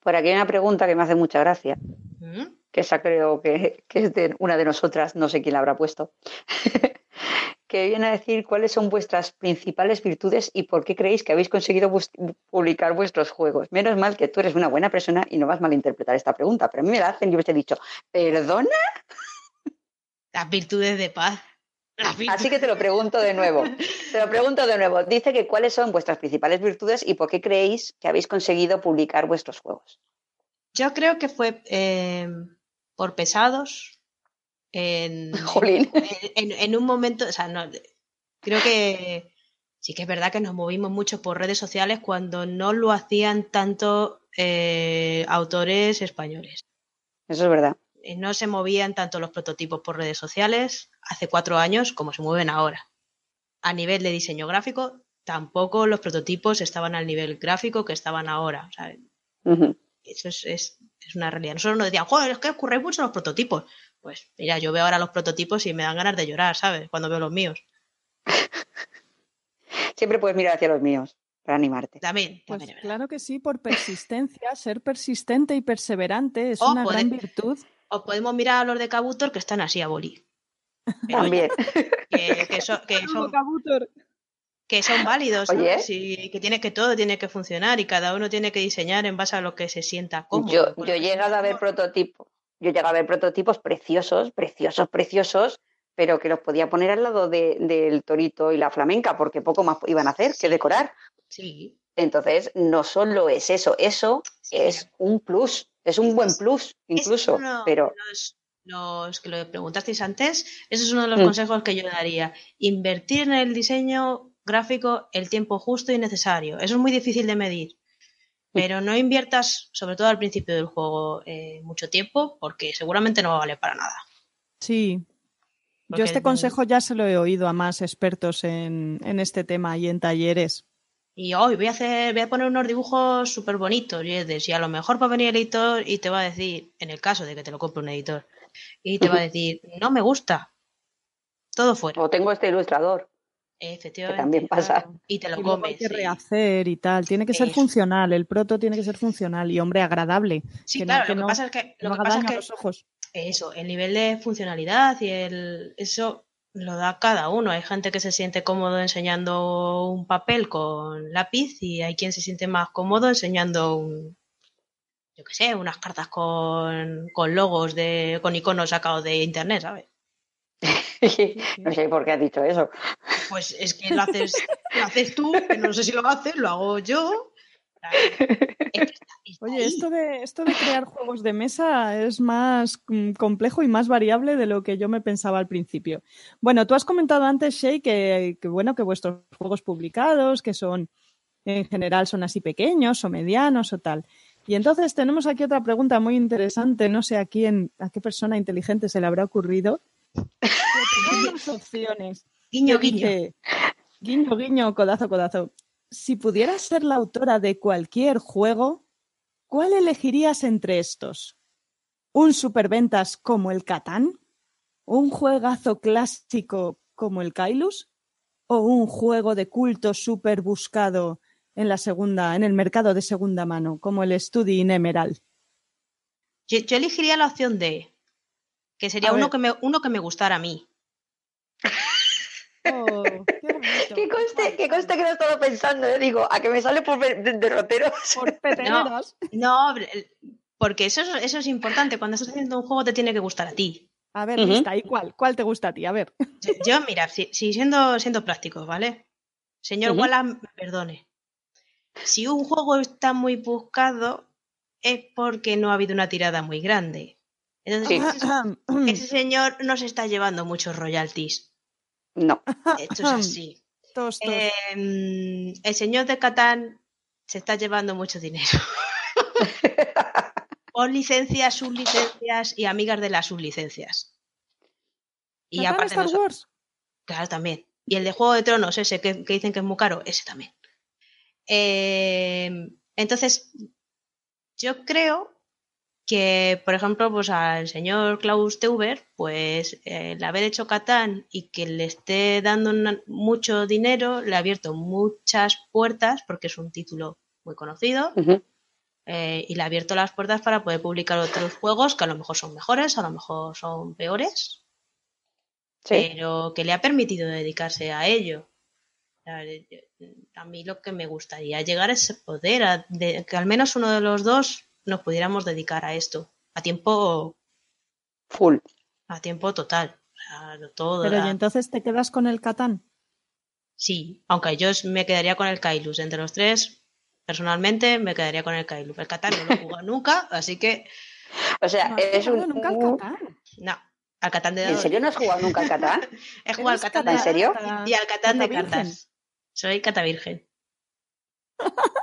Por aquí hay una pregunta que me hace mucha gracia, ¿Mm? Que esa creo que, que es de una de nosotras, no sé quién la habrá puesto, que viene a decir cuáles son vuestras principales virtudes y por qué creéis que habéis conseguido publicar vuestros juegos. Menos mal que tú eres una buena persona y no vas a malinterpretar esta pregunta, pero a mí me la hacen y yo hubiese dicho, ¿perdona? Las virtudes de paz. Así que te lo pregunto de nuevo. Te lo pregunto de nuevo. Dice que cuáles son vuestras principales virtudes y por qué creéis que habéis conseguido publicar vuestros juegos. Yo creo que fue eh, por pesados. En, Jolín. en, en un momento, o sea, no, creo que sí que es verdad que nos movimos mucho por redes sociales cuando no lo hacían tanto eh, autores españoles. Eso es verdad. Eh, No se movían tanto los prototipos por redes sociales hace cuatro años como se mueven ahora. A nivel de diseño gráfico, tampoco los prototipos estaban al nivel gráfico que estaban ahora. Eso es, es- es una realidad. Nosotros nos decían, joder, es que ocurre mucho los prototipos. Pues mira, yo veo ahora los prototipos y me dan ganas de llorar, ¿sabes? Cuando veo los míos. Siempre puedes mirar hacia los míos para animarte. También, Pues también claro que sí, por persistencia, ser persistente y perseverante es una puede- gran virtud. O podemos mirar a los de Kabutor que están así a boli. También. Que, que son, que, son, que son válidos, Oye. que, tiene, que todo tiene que funcionar y cada uno tiene que diseñar en base a lo que se sienta cómodo. Yo, yo he llegado a ver prototipos. Yo he llegado a ver prototipos preciosos, preciosos, preciosos, pero que los podía poner al lado de- del torito y la flamenca, porque poco más iban a hacer que decorar. Sí, Entonces, no solo es eso, eso sí, es un plus, es un buen plus incluso, pero los, los que lo preguntasteis antes, ese es uno de los Mm. consejos que yo daría. Invertir en el diseño gráfico el tiempo justo y necesario. Eso es muy difícil de medir. Pero no inviertas, sobre todo al principio del juego, eh, mucho tiempo, porque seguramente no va a valer para nada. Sí. Porque Yo este consejo ya se lo he oído a más expertos en, en este tema y en talleres. Y hoy voy a hacer, voy a poner unos dibujos súper bonitos. Y, a lo mejor va a venir el editor y te va a decir, en el caso de que te lo compre un editor, y te va a decir, no me gusta. Todo fuera. o tengo este ilustrador. Efectivamente. también pasa. Y te lo Y luego hay comes. que sí. rehacer y tal. Tiene que ser Eso. funcional. El proto tiene que ser funcional y, hombre, agradable. Sí, que no- claro, que lo que no- pasa es que, que lo no que pasa es que los ojos. eso, el nivel de funcionalidad y el eso lo da cada uno. Hay gente que se siente cómodo enseñando un papel con lápiz y hay quien se siente más cómodo enseñando un yo qué sé, unas cartas con, con logos de, con iconos sacados de internet, ¿sabes? no sé por qué has dicho eso. Pues es que lo haces, lo haces tú, que no sé si lo haces, lo hago yo. Oye, esto de, esto de crear juegos de mesa es más mm, complejo y más variable de lo que yo me pensaba al principio. Bueno, tú has comentado antes, Shay, que, que bueno, que vuestros juegos publicados, que son en general son así pequeños o medianos o tal. Y entonces tenemos aquí otra pregunta muy interesante. No sé a quién, a qué persona inteligente se le habrá ocurrido. Tenemos opciones. Guiño, guiño. guiño, guiño, codazo, codazo. Si pudieras ser la autora de cualquier juego, ¿cuál elegirías entre estos? ¿Un superventas como el Catán? ¿Un juegazo clásico como el Kailus? ¿O un juego de culto súper buscado en la segunda, en el mercado de segunda mano, como el Studi in Emerald? Yo, yo elegiría la opción D, que sería uno que, me, uno que me gustara a mí. Oh, qué. Que conste, que conste que no estaba pensando, ¿eh? digo, a que me sale por de- derroteros. Por peteneras. No, porque eso, es- eso es importante. Cuando estás haciendo un juego te tiene que gustar a ti. A ver, Ujú. lista, ¿y cuál? ¿Cuál te gusta a ti? A ver. Yo, yo, mira, si, si siendo, siendo prácticos, ¿vale? Señor Ujú. Wallace, me perdone. Si un juego está muy buscado, es porque no ha habido una tirada muy grande. Entonces, Sí. ese, señor no se está llevando muchos royalties. No. Esto es así. Tos, tos. Em, el señor de Catán se está llevando mucho dinero. Por licencias, sublicencias y amigas de las sublicencias. Y ¿Catán aparte Star nosotros- Wars? Claro, también. Y el de Juego de Tronos, ese que, que dicen que es muy caro, ese también. Eh, entonces, yo creo que, por ejemplo, pues al señor Klaus Teuber, pues eh, el haber hecho Catán y que le esté dando una- mucho dinero, le ha abierto muchas puertas, porque es un título muy conocido, eh, y le ha abierto las puertas para poder publicar otros juegos que a lo mejor son mejores, a lo mejor son peores, Sí. pero que le ha permitido dedicarse a ello. Eh, eh, A mí lo que me gustaría llegar es poder, a- de- que al menos uno de los dos nos pudiéramos dedicar a esto, a tiempo, Full. a tiempo total. Todo Pero era- y entonces te quedas con el Catán. Sí, aunque yo me quedaría con el Kailus. Entre los tres, personalmente, me quedaría con el Kailus. El Catán no lo he jugado nunca, así que O sea, No es un. nunca al un- Catán. no. Al Catán de ¿En serio no has jugado nunca al Catán? He jugado al Catán de ¿En serio? y al Catán de cartas. Soy Cata Virgen.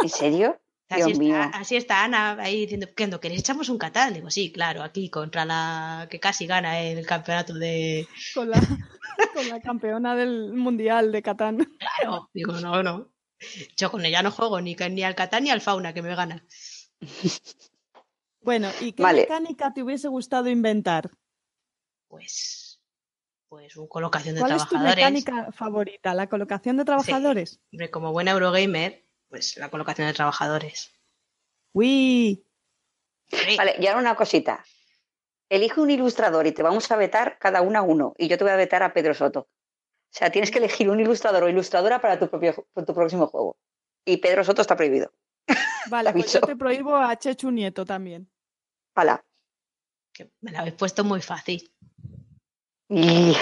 ¿En serio? Así está, mío. así está Ana ahí diciendo, ¿qué no queréis echamos un Catán? Digo, sí, claro, aquí contra la que casi gana el campeonato de. Con la, con la campeona del mundial de Catán. Claro, digo, no, no. Yo con ella no juego ni, ni al Catán ni al Fauna, que me gana. Bueno, ¿y qué Vale. mecánica te hubiese gustado inventar? Pues. Pues un colocación de ¿Cuál es tu trabajadores. mecánica favorita? ¿La colocación de trabajadores? Hombre, como buena Eurogamer, pues la colocación de trabajadores. Uy, Vale, y ahora una cosita. Elige un ilustrador y te vamos a vetar cada una uno. Y yo te voy a vetar a Pedro Soto. O sea, tienes que elegir un ilustrador o ilustradora para tu, propio, para tu próximo juego. Y Pedro Soto está prohibido. vale, pues yo te prohíbo a Chechu Nieto también. Hala. que me la habéis puesto muy fácil. Y...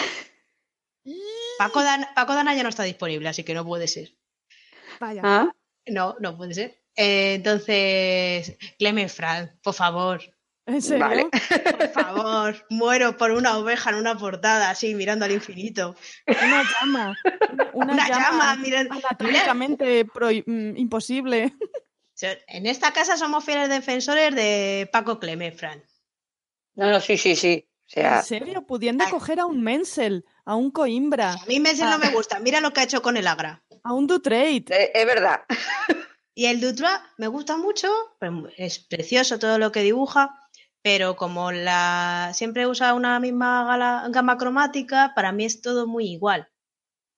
Paco, Dan- Paco Dana ya no está disponible, así que no puede ser. Vaya. ¿Ah? No, no puede ser. Eh, entonces, Clemen Frank, por favor, ¿En serio? Vale. por favor, muero por una oveja en una portada, así, mirando al infinito. Una llama. Una, una Una llama, llama mirando. anatómicamente prohi- mm, imposible. En esta casa somos fieles defensores de Paco Clemen Frank. No, no, sí, sí, sí. O sea, ¿En serio? Pudiendo Ay. coger a un Mensel, a un Coimbra, A mí Messi no me gusta, mira lo que ha hecho con el Agra. A un Dutrade. eh, es verdad. Y el Dutra me gusta mucho, pero es precioso todo lo que dibuja, pero como la siempre usa una misma gala- gama cromática, para mí es todo muy igual.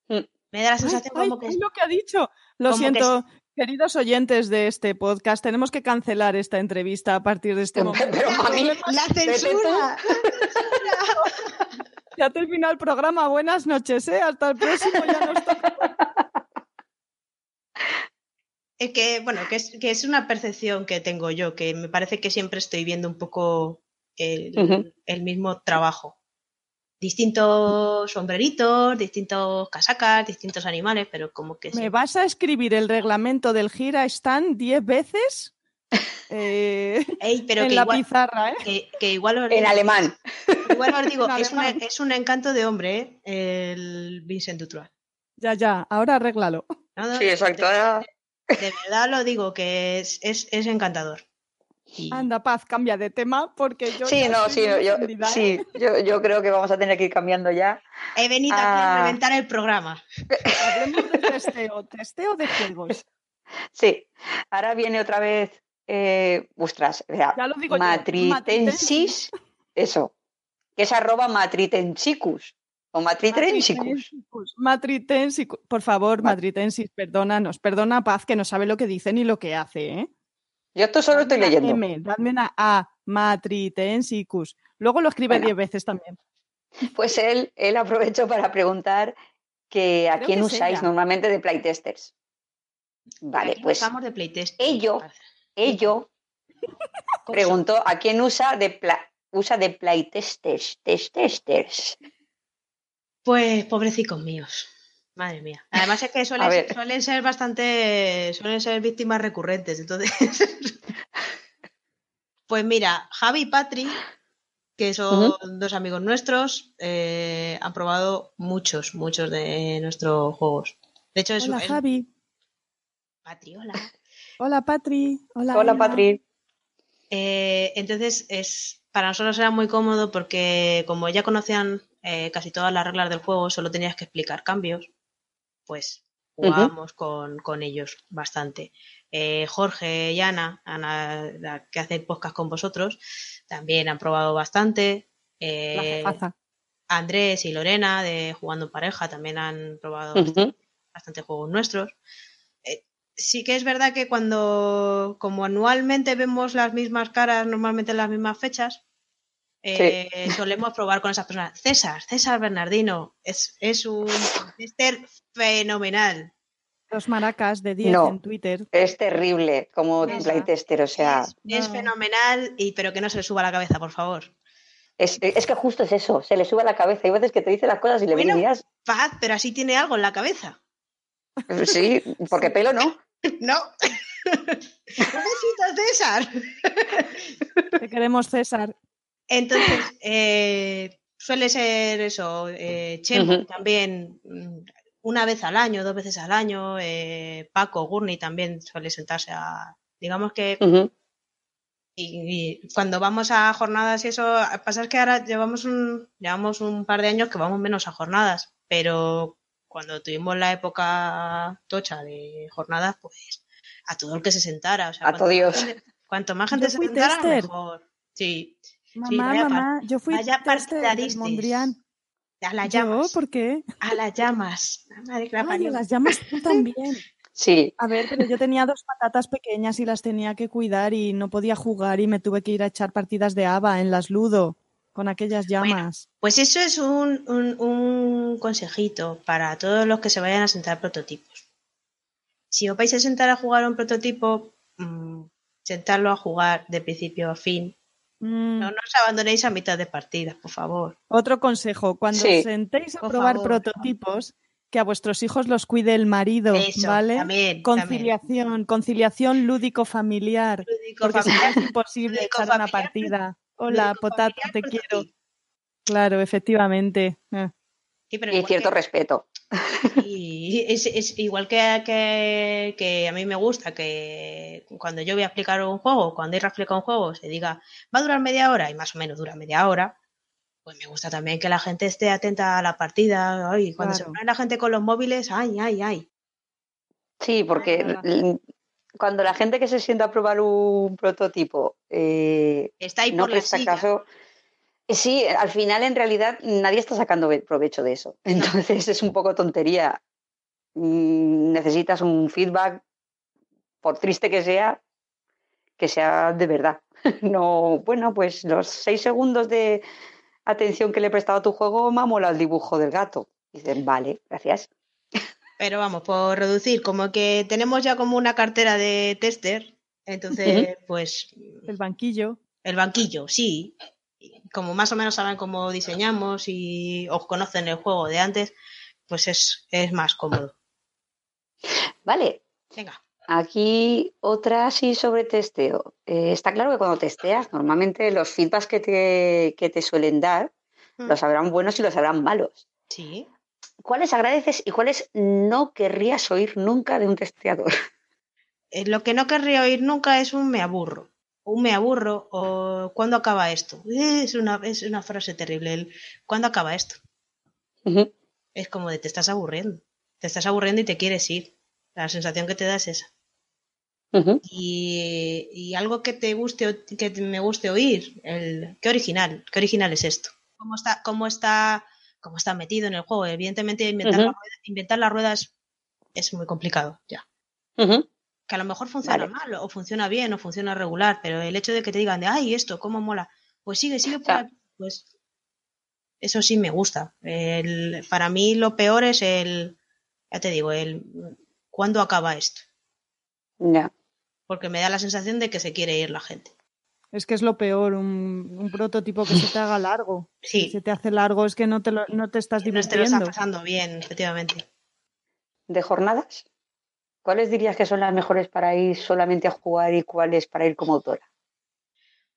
Mm. Me da la sensación ay, como que ay, lo que ha dicho. Lo que siento, queridos oyentes de este podcast, tenemos que cancelar esta entrevista a partir de este momento. pero, mami, la censura. Ya ha terminado el programa. Buenas noches, ¿eh? Hasta el próximo. Ya nos toca. Es que, bueno, que es, que es una percepción que tengo yo, que me parece que siempre estoy viendo un poco el, el mismo trabajo. Distintos sombreritos, distintos casacas, distintos animales, pero como que ¿Me sí. vas a escribir el reglamento del gira stand 10 veces? Eh, Ey, pero en que la igual, pizarra, ¿eh? que, que igual os En alemán. Igual os digo, es, es un encanto de hombre, ¿eh? el Vincent Dutroux. Ya, ya, ahora arréglalo. No, no, Sí, exacto. De verdad lo digo, que es, es, es encantador. Anda, Paz, cambia de tema porque yo. Sí, no, sí, yo, ofendida, ¿eh? sí yo, yo creo que vamos a tener que ir cambiando ya. He venido aquí Ah. a reventar el programa. Hablemos de testeo, testeo de juegos. Sí, ahora viene otra vez eh, vuestras, o sea, Ya lo digo yo, matritensis, eso, que es arroba matritensicus o matritrensicus. Matritensis. Matritensis. Por favor, Ma- Matritensis, perdónanos. Perdona, Paz, que no sabe lo que dice ni lo que hace, ¿eh? Yo esto solo estoy Dadme una leyendo. M, dadme una A, Matritensicus. Luego lo escribe Bueno. 10 veces también. Pues él, él aprovechó para preguntar que a Creo quién que usáis ella. normalmente de playtesters. Vale, pues usamos de playtest. ello- ello preguntó a quién usa de pla- usa de playtesters, test- testers. Pues pobrecicos míos. Madre mía. Además es que suelen, ser bastante. Suelen ser víctimas recurrentes. Entonces. pues mira, Javi y Patri, que son dos amigos nuestros, eh, han probado muchos, muchos de nuestros juegos. De hecho, es Hola, es- Javi. Patri, hola. Hola, Patri. Hola, Hola. Patri. Eh, entonces, es, para nosotros era muy cómodo porque como ya conocían eh, casi todas las reglas del juego, solo tenías que explicar cambios, pues jugábamos con, con ellos bastante. Eh, Jorge y Ana, Ana, la que hace podcast con vosotros, también han probado bastante. Eh. Andrés y Lorena de Jugando en Pareja también han probado bastante juegos nuestros. Eh, sí que es verdad que cuando, como anualmente vemos las mismas caras, normalmente en las mismas fechas, eh, solemos probar con esas personas. César, César Bernardino, es, es un tester fenomenal. Los maracas de 10 No. en Twitter. Es terrible como Esa. playtester, o sea, es, es no. fenomenal, y, pero que no se le suba la cabeza, por favor. es, es que justo es eso, se le sube a la cabeza. Hay veces que te dice las cosas y le Bueno. miras, Paz, pero así tiene algo en la cabeza. sí, porque pelo no. No. Necesito César. Te queremos, César. Entonces, eh, suele ser eso, eh, Chemo también mm, una vez al año, dos veces al año, eh, Paco Gurney también suele sentarse a, digamos que, y, y cuando vamos a jornadas y eso, pasa es que ahora llevamos un, llevamos un par de años que vamos menos a jornadas, pero cuando tuvimos la época tocha de jornadas, pues a todo el que se sentara, o sea, A cuanto todo más Dios. gente- cuanto más gente Yo se sentara, tester. mejor. Sí, Mamá, vaya mamá, yo fui vaya tester del partidaristes. Mondrian. a las ¿Yo? llamas. ¿Por qué? A las llamas. La madre que la Ay, las llamas tú también. Sí, A ver, pero yo tenía dos patatas pequeñas y las tenía que cuidar y no podía jugar y me tuve que ir a echar partidas de ABA en las Ludo con aquellas llamas. Pues eso es un, un- un consejito para todos los que se vayan a sentar prototipos. Si os vais a sentar a jugar un prototipo, mm, sentarlo a jugar de principio a fin. Mm, No nos abandonéis a mitad de partidas, por favor. Otro consejo, cuando Sí. os sentéis a Por probar favor. prototipos, que a vuestros hijos los cuide el marido, Eso, ¿vale? también. Conciliación, conciliación lúdico-familiar. Lúdico, Porque si no familiar. es imposible lúdico echar una partida. Hola, Potato, familiar, te quiero. Claro, efectivamente. Eh. Sí, pero y cierto que- respeto. Y es, es igual que, que, que a mí me gusta que cuando yo voy a explicar un juego, cuando Irra explica un juego, se diga va a durar media hora y más o menos dura media hora, pues me gusta también que la gente esté atenta a la partida. Ay, cuando se pone la gente con los móviles, ay, ay, ay. Sí, porque cuando la gente que se sienta a probar un prototipo eh, Está ahí no por la presta silla. caso. Sí, al final en realidad nadie está sacando ve- provecho de eso. Entonces es un poco tontería. Mm, Necesitas un feedback, por triste que sea, que sea de verdad. No, bueno, pues los seis segundos de atención que le he prestado a tu juego me ha molado el dibujo del gato. Dicen, vale, gracias. Pero vamos, por reducir, como que tenemos ya como una cartera de tester, entonces, pues El banquillo. El banquillo, sí. Como más o menos saben cómo diseñamos y os conocen el juego de antes, pues es, es más cómodo. Vale, Venga. Aquí otra así sobre testeo. Eh, está claro que cuando testeas, normalmente los feedbacks que te, que te suelen dar Mm. los habrán buenos y los habrán malos. Sí. ¿Cuáles agradeces y cuáles no querrías oír nunca de un testeador? Eh, Lo que no querría oír nunca es un me aburro. Un me aburro o ¿cuándo acaba esto? Es una, es una frase terrible. El ¿cuándo acaba esto? Es como de te estás aburriendo. Te estás aburriendo y te quieres ir. La sensación que te da es esa. Y, y algo que te guste o- que me guste oír el qué original qué original es esto cómo está cómo está cómo está metido en el juego evidentemente inventar, la, rueda, inventar la rueda es, muy complicado ya. Que a lo mejor funciona Vale. mal o funciona bien o funciona regular pero el hecho de que te digan de ay esto cómo mola pues sigue sigue por aquí pues eso sí me gusta. El, para mí lo peor es el, ya te digo, el cuándo acaba esto. Ya. Porque me da la sensación de que se quiere ir la gente. Es que es lo peor, un, un prototipo que se te haga largo. Sí. Si se te hace largo es que no te, lo- no te estás No te lo divirtiendo. estás pasando bien, efectivamente. ¿De jornadas? ¿Cuáles dirías que son las mejores para ir solamente a jugar y cuáles para ir como autora?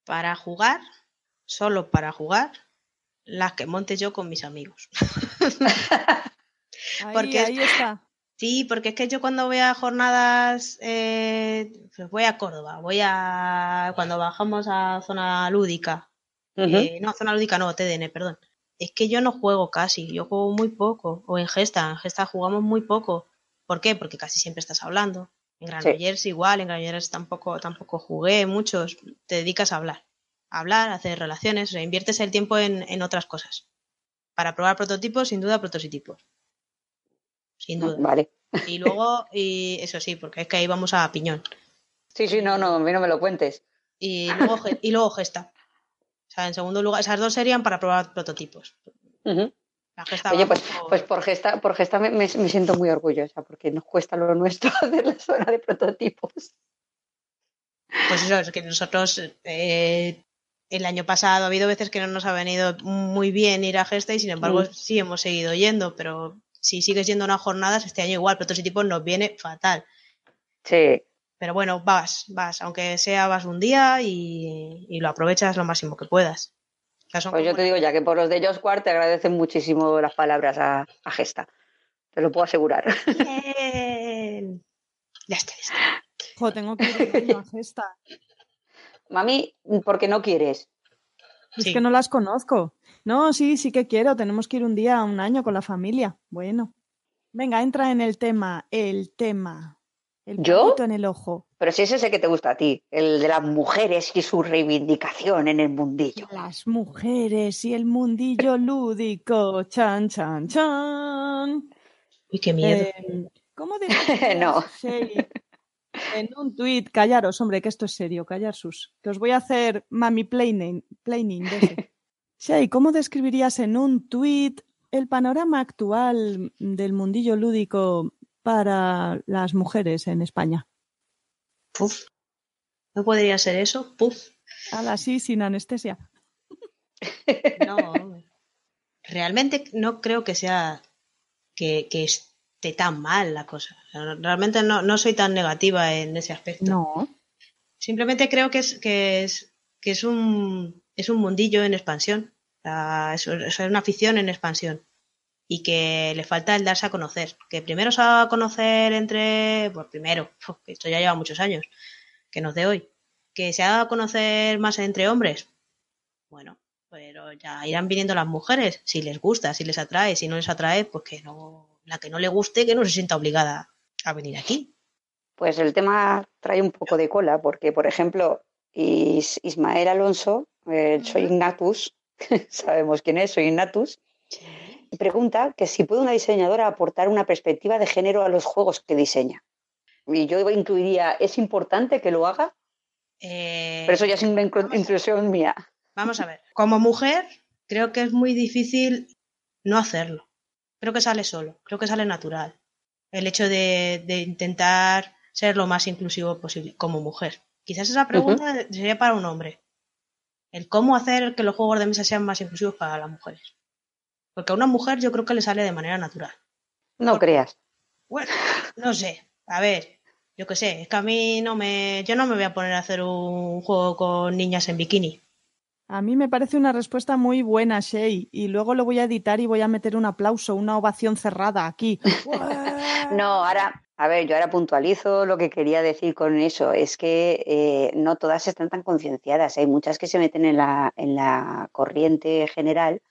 Para jugar, solo para jugar, las que monte yo con mis amigos. Ahí, Porque ahí está. Sí, porque es que yo cuando voy a jornadas, eh, pues voy a Córdoba, voy a cuando bajamos a zona lúdica, eh, no, zona lúdica no, TDN, perdón. Es que yo no juego casi, yo juego muy poco, o en Gesta, en Gesta jugamos muy poco. ¿Por qué? Porque casi siempre estás hablando. En Granollers igual, en Granollers tampoco, tampoco jugué muchos, te dedicas a hablar, a hablar, a hacer relaciones, o sea, inviertes el tiempo en, en otras cosas. Para probar prototipos, sin duda prototipos. Sin duda. Vale. Y luego, y eso sí, porque es que ahí vamos a piñón. Sí, sí, no, no, a mí no me lo cuentes. Y luego, y luego gesta. O sea, en segundo lugar, esas dos serían para probar prototipos. La gesta Oye, pues, por- pues por gesta, por gesta me, me- me siento muy orgullosa porque nos cuesta lo nuestro hacer la zona de prototipos. pues eso, es que nosotros eh, el año pasado ha habido veces que no nos ha venido muy bien ir a gesta y sin embargo Mm. sí hemos seguido yendo, pero si sigues yendo unas jornadas este año igual, prototipos nos viene fatal. Sí, Pero bueno, vas, vas, aunque sea vas un día y, y lo aprovechas lo máximo que puedas. O sea, son pues yo te digo ya que por los de ellos te agradecen muchísimo las palabras a, a gesta. Te lo puedo asegurar. Bien. Ya está, ya está. Jo, tengo que ir a Gesta. Mami, ¿por qué no quieres? Es Sí. que no las conozco. No, sí, sí que quiero. Tenemos que ir un día, un año con la familia. Bueno. Venga, entra en el tema. El tema. El ¿Yo? en el ojo. Pero si ese es el que te gusta a ti, el de las mujeres y su reivindicación en el mundillo. Las mujeres y el mundillo lúdico. Chan, chan, chan. Uy, qué miedo. Eh, ¿Cómo definirías, No. En un tuit, callaros, hombre, que esto es serio, callar sus. Que os voy a hacer mami planning, planning de ese. Shei, ¿cómo describirías en un tuit el panorama actual del mundillo lúdico para las mujeres en España? Puf. ¿No podría ser eso? Puf. Ahora sí, sin anestesia. No. hombre. Realmente no creo que sea que, que esté tan mal la cosa. Realmente no, no soy tan negativa en ese aspecto. No. Simplemente creo que es, que es, que es un es un mundillo en expansión. O sea, es, es una afición en expansión. Y que le falta el darse a conocer. Que primero se va a conocer entre. Pues primero, esto ya lleva muchos años. Que nos de hoy. Que se haga conocer más entre hombres. Bueno, pero ya irán viniendo las mujeres. Si les gusta, si les atrae. Si no les atrae, pues que no. La que no le guste, que no se sienta obligada a venir aquí. Pues el tema trae un poco de cola, porque, por ejemplo, Is- Ismael Alonso, eh, soy Ignatus, sabemos quién es, soy Ignatus, pregunta que si puede una diseñadora aportar una perspectiva de género a los juegos que diseña. Y yo incluiría, ¿es importante que lo haga? Eh, Pero eso ya es una intrusión mía. Vamos a ver, como mujer creo que es muy difícil no hacerlo. Creo que sale solo, creo que sale natural. El hecho de, de intentar ser lo más inclusivo posible como mujer. Quizás esa pregunta sería para un hombre. El cómo hacer que los juegos de mesa sean más inclusivos para las mujeres. Porque a una mujer yo creo que le sale de manera natural. No creas. Bueno, no sé. A ver, yo qué sé, es que a mí no me. Yo no me voy a poner a hacer un juego con niñas en bikini. A mí me parece una respuesta muy buena, Shei. Y luego lo voy a editar y voy a meter un aplauso, una ovación cerrada aquí. No, ahora, a ver, yo ahora puntualizo lo que quería decir con eso. Es que eh, no todas están tan concienciadas. Hay muchas que se meten en la, en la corriente general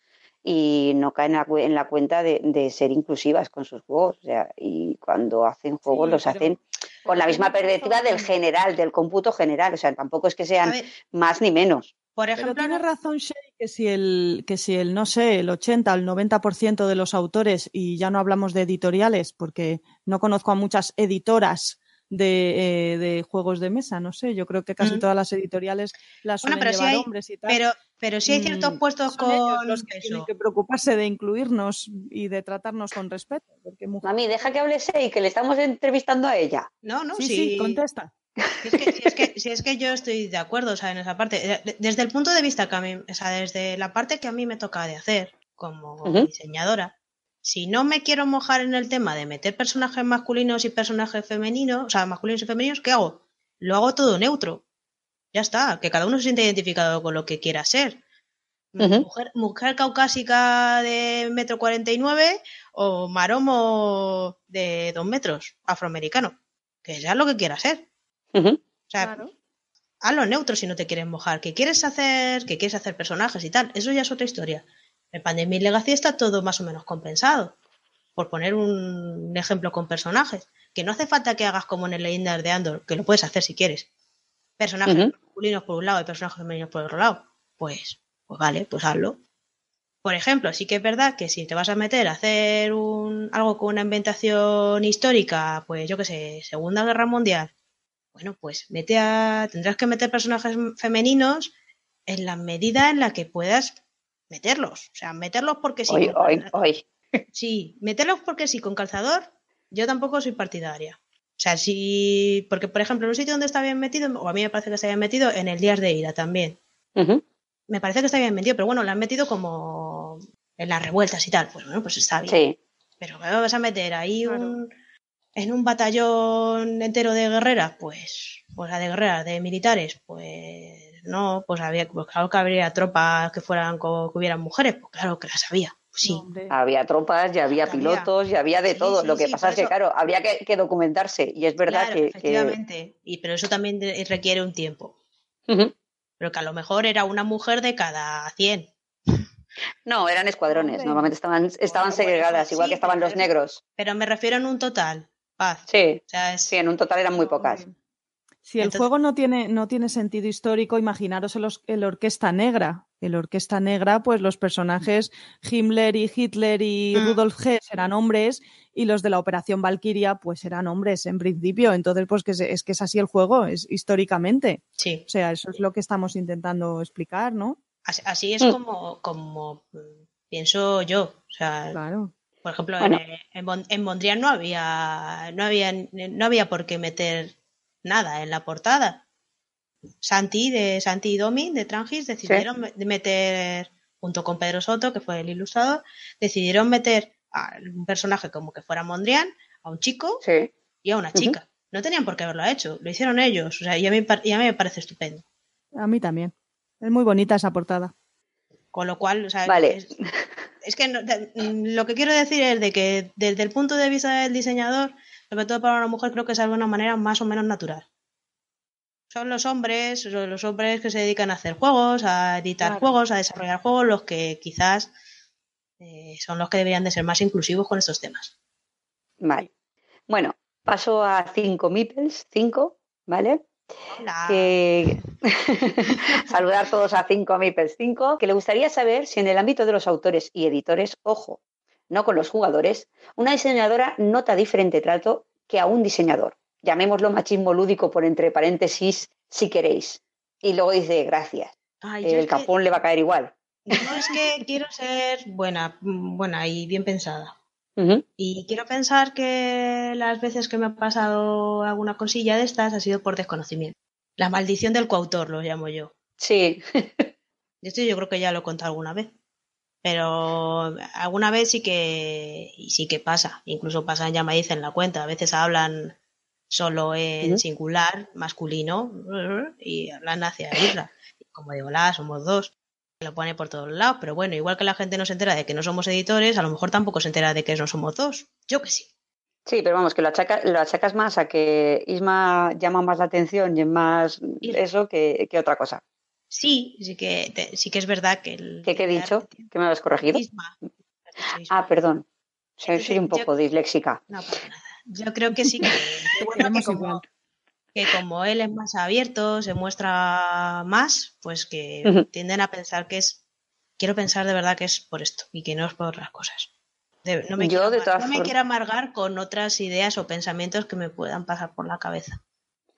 y no caen en la cuenta de, de ser inclusivas con sus juegos. O sea, y cuando hacen juegos Sí, los pero- hacen con la misma perspectiva del general, del cómputo general. O sea, tampoco es que sean ver, más ni menos. por Pero ejemplo, tiene razón Shea que si el, que si el, no sé, el 80 o el 90% de los autores, y ya no hablamos de editoriales, porque no conozco a muchas editoras de, eh, de juegos de mesa, no sé, yo creo que casi Mm. todas las editoriales las Bueno, suelen llevar hay- hombres y tal. Pero, pero sí hay ciertos Mm, puestos son ellos con los que tienen que preocuparse de incluirnos y de tratarnos con respeto. Porque mujer- Mami, deja que hable y que le estamos entrevistando a ella. No, no, sí, sí. sí, contesta. Si es, que, si, es que, si es que yo estoy de acuerdo, o sea, en esa parte. De- Desde el punto de vista que a mí, o sea, desde la parte que a mí me toca de hacer como diseñadora, si no me quiero mojar en el tema de meter personajes masculinos y personajes femeninos, o sea, masculinos y femeninos, ¿qué hago? Lo hago todo neutro. Ya está, que cada uno se siente identificado con lo que quiera ser. Mujer, mujer caucásica de metro cuarenta y nueve o maromo de dos metros, afroamericano. Que sea lo que quiera ser. O sea, Claro. hazlo neutro si no te quieres mojar. Que quieres hacer, que quieres hacer personajes y tal, eso ya es otra historia. En Pandemic Legacy está todo más o menos compensado. Por poner un ejemplo con personajes. Que no hace falta que hagas como en el Legendary de Andor, que lo puedes hacer si quieres. Personajes masculinos por un lado y personajes femeninos por otro lado. Pues, pues vale, pues hazlo. Por ejemplo, sí que es verdad que si te vas a meter a hacer un, algo con una inventación histórica, pues yo qué sé, Segunda Guerra Mundial, bueno, pues mete a, tendrás que meter personajes femeninos en la medida en la que puedas meterlos. O sea, meterlos porque sí. Hoy, con- hoy, hoy. Sí, meterlos porque sí, con calzador, yo tampoco soy partidaria. O sea, sí, porque por ejemplo, en un sitio donde está bien metido, o a mí me parece que está bien metido, en el Días de Ira también. Me parece que está bien metido, pero bueno, lo han metido como en las revueltas y tal. Pues bueno, pues está bien. Sí. Pero ¿qué vas a meter ahí Claro. un, en un batallón entero de guerreras? Pues, pues la de guerreras, de militares, pues no, pues había, pues claro que habría tropas que fueran, que hubieran mujeres, pues claro que las había. Pues sí. Hombre. Había tropas, ya había Había. pilotos, ya había de Sí, todo. sí, Lo que sí, pasa es que, eso- claro, habría que, que documentarse. Y es verdad Claro, que, que- efectivamente. Y, pero eso también requiere un tiempo. Pero que a lo mejor era una mujer de cada 100. No, eran escuadrones. Hombre. Normalmente estaban, estaban bueno, segregadas, sí, igual que estaban pero los negros. Pero me refiero en un total. Paz. Sí, O sea, es- sí, en un total eran muy pocas. hombre. Si el Entonces- juego no tiene, no tiene sentido histórico, imaginaros el, el Orquesta Negra. El Orquesta Negra, pues los personajes Himmler y Hitler y Mm. Rudolf Hess eran hombres y los de la Operación Valkyria, pues eran hombres en principio. Entonces, pues que es, es que es así el juego, es históricamente. sí. O sea, eso es lo que estamos intentando explicar, ¿no? Así, así es Mm. como, como mm, pienso yo. O sea, Claro. por ejemplo, Bueno. en, en Mondrian no había, no había, no había por qué meter nada en la portada. Santi de Santi y Domi de Trangis decidieron me- de meter junto con Pedro Soto, que fue el ilustrador, decidieron meter a un personaje como que fuera Mondrian, a un chico Sí. y a una chica. No tenían por qué haberlo hecho, lo hicieron ellos. O sea, y a mí, par- y a mí me parece estupendo. A mí también. Es muy bonita esa portada. Con lo cual, o sea, Vale. es, es que no- de- mm, lo que quiero decir es de que desde el punto de vista del diseñador, sobre todo para una mujer, creo que es de alguna manera más o menos natural. Son los hombres, son los hombres que se dedican a hacer juegos, a editar Claro. juegos, a desarrollar juegos, los que quizás eh, son los que deberían de ser más inclusivos con estos temas. Vale. Bueno, paso a cinco meeples, cinco, ¿vale? Hola. que saludar todos a 5 Maples 5, que le gustaría saber si en el ámbito de los autores y editores, ojo, no con los jugadores, una diseñadora nota diferente trato que a un diseñador. Llamémoslo machismo lúdico por entre paréntesis si queréis. Y luego dice gracias. Ay, El que- capón le va a caer igual. no es que quiero ser buena, buena y bien pensada. Y quiero pensar que las veces que me ha pasado alguna cosilla de estas ha sido por desconocimiento. La maldición del coautor, lo llamo yo. Sí, Esto yo creo que ya lo he contado alguna vez. Pero alguna vez sí que, sí que pasa. Incluso pasa en Yamaiz en la cuenta. A veces hablan solo en singular, masculino, y hablan hacia isla. Como digo, la somos dos. Lo pone por todos lados. Pero bueno, igual que la gente no se entera de que no somos editores, a lo mejor tampoco se entera de que no somos dos. Yo que sí. sí, pero vamos, que lo, achaca- lo achacas más a que Isma llama más la atención y es más eso que, que otra cosa. Sí, sí que, te- sí que es verdad que el. ¿Qué, qué he dicho? ¿Que me habías corregido? Isma. Ah, perdón. Soy, un yo- poco disléxica. No pasa nada. Yo creo que sí que, que bueno, que como, que él es más abierto, se muestra más, pues que tienden a pensar que es. Quiero pensar de verdad que es por esto y que no es por otras cosas. De- no me, Yo, quiero, de todas no me quiero amargar con otras ideas o pensamientos que me puedan pasar por la cabeza.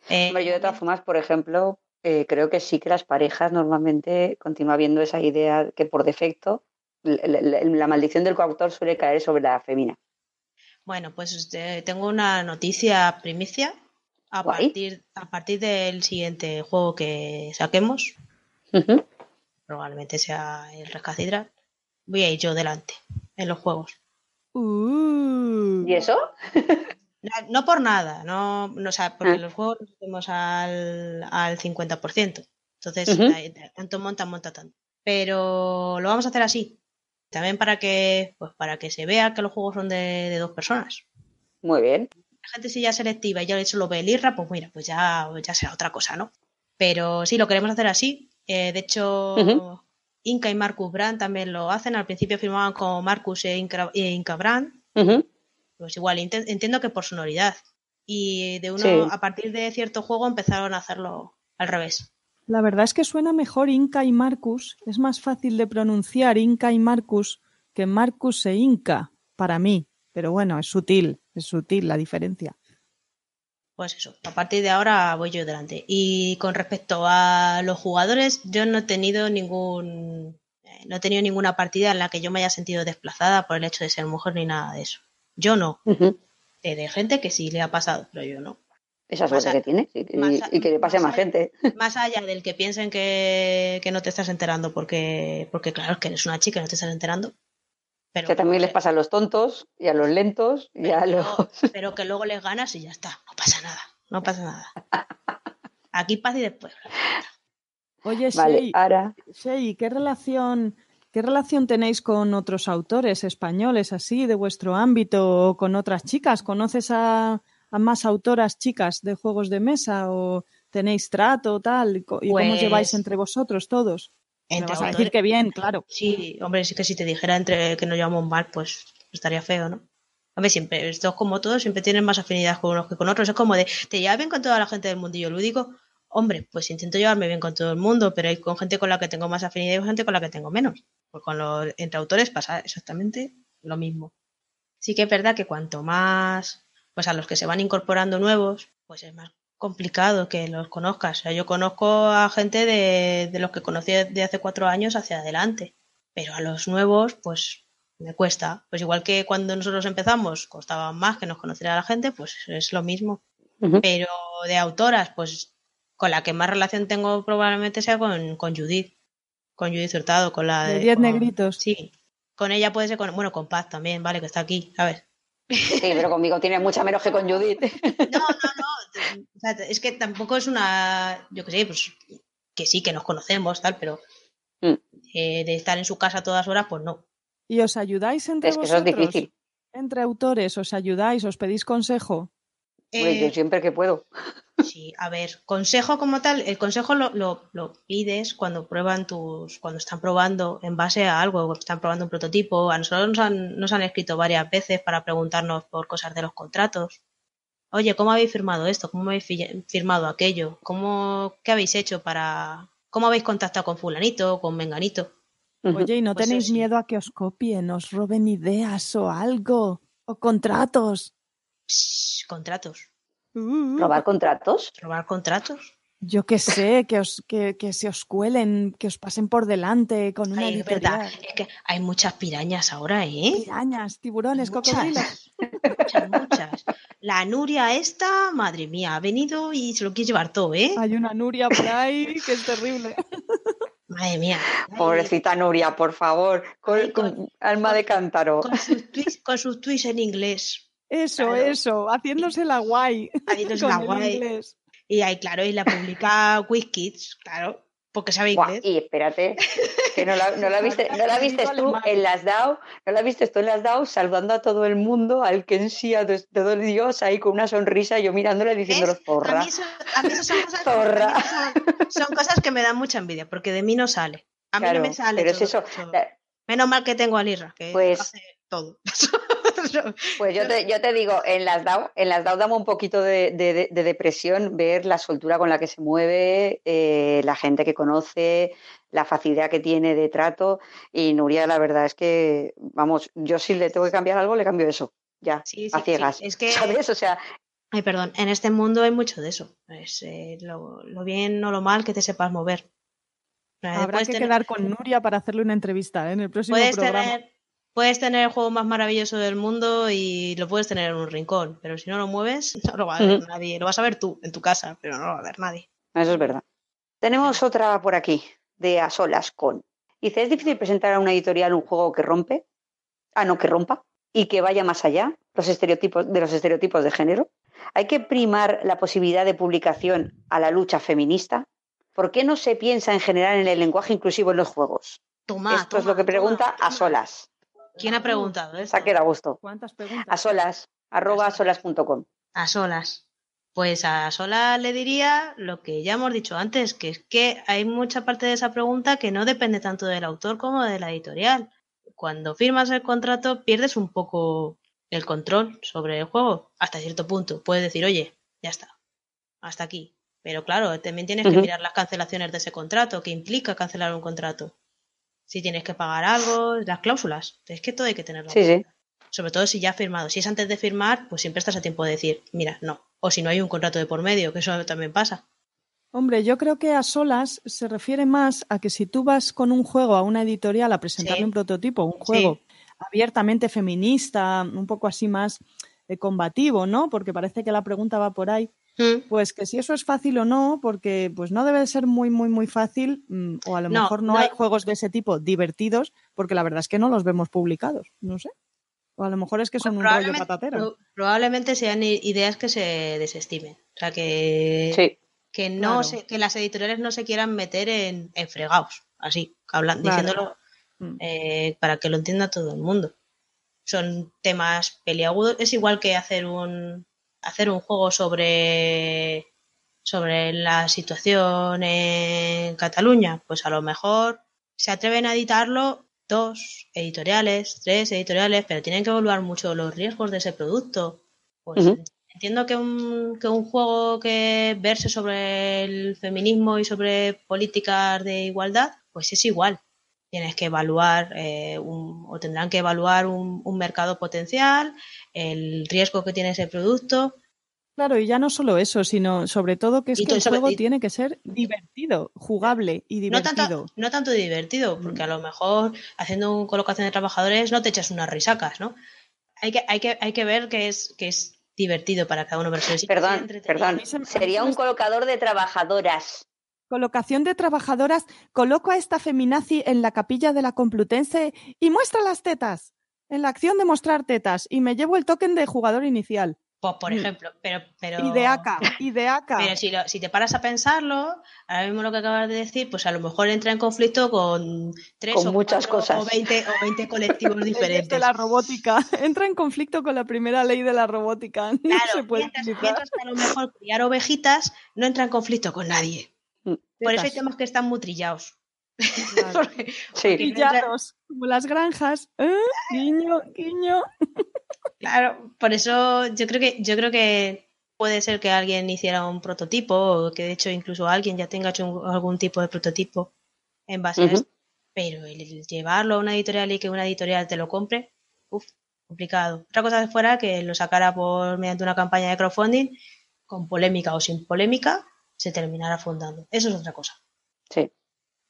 Eh, Hombre, yo de todas formas, por ejemplo, eh, creo que sí que las parejas normalmente continúa habiendo esa idea que por defecto la, la- la maldición del coautor suele caer sobre la femina. Bueno, pues este, tengo una noticia primicia. A Guay. partir, a partir del siguiente juego que saquemos, probablemente sea el Rescatedral, voy a ir yo delante en los juegos. Uh. ¿Y eso? No por nada, no, no o sea, porque Ah. los juegos los hacemos al, al 50%. Entonces, tanto monta, monta tanto. Pero lo vamos a hacer así. También para que, pues para que se vea que los juegos son de, de dos personas. Muy bien. La gente si ya es selectiva y ya solo ve el IRRA, pues mira, pues ya, ya será otra cosa, ¿no? Pero sí, lo queremos hacer así. Eh, de hecho. Inca y Marcus Brand también lo hacen. Al principio firmaban como Marcus e Inca, e Inca Brand. Pues igual, entiendo que por sonoridad. Y de uno, Sí. a partir de cierto juego empezaron a hacerlo al revés. La verdad es que suena mejor Inca y Marcus. Es más fácil de pronunciar Inca y Marcus que Marcus e Inca, para mí. Pero bueno, es sutil, es sutil la diferencia. Pues eso, a partir de ahora voy yo delante. Y con respecto a los jugadores, yo no he tenido ningún. eh, No he tenido ninguna partida en la que yo me haya sentido desplazada por el hecho de ser mujer ni nada de eso. Yo no. Eh, de gente que sí le ha pasado, pero yo no. Esa suerte que tiene y, que le pase a más gente. Más allá del que piensen que, que no te estás enterando porque, porque claro, es que eres una chica y no te estás enterando. Pero, Que también les pasa a los tontos y a los lentos y a los... pero que luego les ganas y ya está. No pasa nada. No pasa nada. Aquí paz y después. Oye, Vale, Shei, ahora... Shei, ¿qué relación, ¿qué relación tenéis con otros autores españoles así de vuestro ámbito o con otras chicas? ¿Conoces a, a más autoras chicas de juegos de mesa o tenéis trato tal? ¿Y co- ¿Y cómo os Pues- lleváis entre vosotros todos? Me Entre a autores- decir que bien, claro. Sí, hombre, sí que si te dijera entre que nos llevamos mal, pues estaría feo, ¿no? Hombre, siempre, estos como todos, siempre tienen más afinidad con unos que con otros. Es como de, ¿te llevas bien con toda la gente del mundillo lúdico? Hombre, pues intento llevarme bien con todo el mundo, pero hay con gente con la que tengo más afinidad y con gente con la que tengo menos. Pues con los entre autores pasa exactamente lo mismo. Sí que es verdad que cuanto más, pues a los que se van incorporando nuevos, pues es más complicado que los conozcas. O sea, yo conozco a gente de, de los que conocí de hace cuatro años hacia adelante, pero a los nuevos, pues me cuesta. Pues igual que cuando nosotros empezamos costaba más que nos conociera la gente, pues es lo mismo. Pero de autoras, pues con la que más relación tengo probablemente sea con, con Judith, con Judith Hurtado, con la De Diez Negritos. Sí, con ella puede ser, con, bueno, con Paz también, vale, que está aquí, ¿sabes? Sí, pero conmigo tiene mucha menos que con Judith. No, no, no. o sea, es que tampoco es una. Yo qué sé, pues que sí, que nos conocemos, tal, pero Mm. eh, de estar en su casa a todas horas, pues no. ¿Y os ayudáis entre Es que eso es difícil. Entre autores, ¿os ayudáis? ¿Os pedís consejo? Hombre, Eh, yo siempre que puedo. Sí, a ver, consejo como tal, el consejo lo, lo, lo pides cuando prueban tus, cuando están probando en base a algo, están probando un prototipo. A nosotros nos han, nos han escrito varias veces para preguntarnos por cosas de los contratos. Oye, ¿cómo habéis firmado esto? ¿Cómo habéis fi- firmado aquello? ¿Cómo, qué habéis hecho para, cómo habéis contactado con fulanito o con menganito? Oye, ¿y no Pues tenéis miedo a que os copien, os roben ideas o algo? ¿O contratos? Psh, contratos. Uh, ¿Robar contratos? ¿Robar contratos? Yo qué sé, que, os, que, que se os cuelen, que os pasen por delante con una Ay, es verdad, es que hay muchas pirañas ahora, ¿eh? Pirañas, tiburones, Muchas. cocodrilos. Muchas, muchas. La Nuria esta, madre mía, ha venido y se lo quiere llevar todo, ¿eh? Hay una Nuria por ahí que es terrible. Madre mía. Ay, Pobrecita Nuria, por favor. Con, con- con alma de cántaro. Con sus tweets, con sus tweets en inglés. Eso, Claro. eso, haciéndose la guay. Haciéndose la el guay. inglés. Y ahí, claro, y la publica WizKids, claro, porque sabe Buah, inglés. y espérate, que no la, no la viste, no la viste tú en las DAO, no la viste tú en las DAO saludando a todo el mundo, al que sí, a todo Dios ahí con una sonrisa, yo mirándole diciéndolo zorra. mí, eso, a mí eso son, cosas, Zorra. a mí son, son cosas que me dan mucha envidia, porque de mí no sale. A mí Claro, no me sale pero es todo eso, Menos mal que tengo a Lirra, que Pues- hace todo. Pues yo te, yo te digo, en las DAO, en las DAO damos un poquito de, de- de depresión ver la soltura con la que se mueve, eh, la gente que conoce, la facilidad que tiene de trato. Y Nuria, la verdad es que, vamos, yo si le tengo que cambiar algo, le cambio eso, ya, Sí, sí, a ciegas. sí. Es que- ¿Sabes? O sea, Ay, perdón, en este mundo hay mucho de eso. Es eh, lo, lo bien o lo mal que te sepas mover. Habrá puedes que tener- quedar con Nuria para hacerle una entrevista ¿eh? en el próximo puedes programa. tener, puedes tener el juego más maravilloso del mundo y lo puedes tener en un rincón, pero si no lo mueves, no lo va a ver nadie. Lo vas a ver tú en tu casa, pero no lo va a ver nadie. Eso es verdad. Tenemos otra por aquí, de a solas con. Dice, ¿es difícil presentar a una editorial un juego que rompe? Ah, no, que rompa. Y que vaya más allá los estereotipos, de los estereotipos de género. ¿Hay que primar la posibilidad de publicación a la lucha feminista? ¿Por qué no se piensa en general en el lenguaje inclusivo en los juegos? Toma, Esto es lo que pregunta toma. a solas. ¿Quién ha preguntado Se esto? ha quedado a gusto. ¿Cuántas preguntas? A solas, arroba a solas.com. A solas. Pues a solas le diría lo que ya hemos dicho antes, que es que hay mucha parte de esa pregunta que no depende tanto del autor como de la editorial. Cuando firmas el contrato pierdes un poco el control sobre el juego, hasta cierto punto. Puedes decir, oye, ya está, hasta aquí. Pero claro, también tienes que mirar las cancelaciones de ese contrato, que implica cancelar un contrato. Si tienes que pagar algo, las cláusulas. Es que todo hay que tenerlo. en Sí, sí. cuenta. Sobre todo si ya has firmado. Si es antes de firmar, pues siempre estás a tiempo de decir, mira, no. O si no hay un contrato de por medio, que eso también pasa. Hombre, yo creo que a solas se refiere más a que si tú vas con un juego a una editorial a presentarle Sí. un prototipo, un juego abiertamente feminista, un poco así más eh, combativo, ¿no? Porque parece que la pregunta va por ahí. Mm. Pues que si eso es fácil o no, porque pues no debe ser muy, muy, muy fácil, mm, o a lo No, mejor no, no. hay juegos de ese tipo divertidos, porque la verdad es que no los vemos publicados, no sé. O a lo mejor es que son un rollo patatero. pro- probablemente sean ideas que se desestimen. O sea, que, Sí. que, no Claro. se- que las editoriales no se quieran meter en, en fregados, así, hablan, Claro. diciéndolo Mm. eh, para que lo entienda todo el mundo. Son temas peliagudos. Es igual que hacer un hacer un juego sobre sobre la situación en Cataluña. Pues a lo mejor se atreven a editarlo dos editoriales, tres editoriales, pero tienen que evaluar mucho los riesgos de ese producto. Pues entiendo que un, que un juego que verse sobre el feminismo y sobre políticas de igualdad, pues es igual. Tienes que evaluar eh, un- o tendrán que evaluar un, un mercado potencial, el riesgo que tiene ese producto. Claro, y ya no solo eso, sino sobre todo que es Y que el sobre- juego y- tiene que ser divertido, jugable y No divertido. tanto, no tanto divertido, porque a lo mejor haciendo un colocación de trabajadores no te echas unas risacas, ¿no? Hay que, hay que, hay que ver que es, que es divertido para cada uno, pero sea Perdón, entretenido. perdón. Sería un colocador de trabajadoras. Colocación de trabajadoras, coloco a esta feminazi en la capilla de la Complutense y muestra las tetas. En la acción de mostrar tetas y me llevo el token de jugador inicial. Pues, por Mm. ejemplo, pero, pero, Y de acá, y de acá. pero si, lo- si te paras a pensarlo, ahora mismo lo que acabas de decir, pues a lo mejor entra en conflicto con tres Con o muchas cuatro cosas. o 20, o 20 colectivos diferentes. de la robótica. Entra en conflicto con la primera ley de la robótica. No Claro, se puede mientras, utilizar. mientras que a lo mejor criar ovejitas no entra en conflicto con nadie. Mm. Por eso hay temas que están muy trillados. Claro. Porque- Sí. Pillados, como las granjas. ¿eh? Guiño, guiño. Claro, por eso yo creo que yo creo que puede ser que alguien hiciera un prototipo o que de hecho incluso alguien ya tenga hecho un- algún tipo de prototipo en base a esto, pero el, el llevarlo a una editorial y que una editorial te lo compre, uff, complicado. Otra cosa fuera que lo sacara por mediante una campaña de crowdfunding con polémica o sin polémica se terminara fundando. Eso es otra cosa. Sí.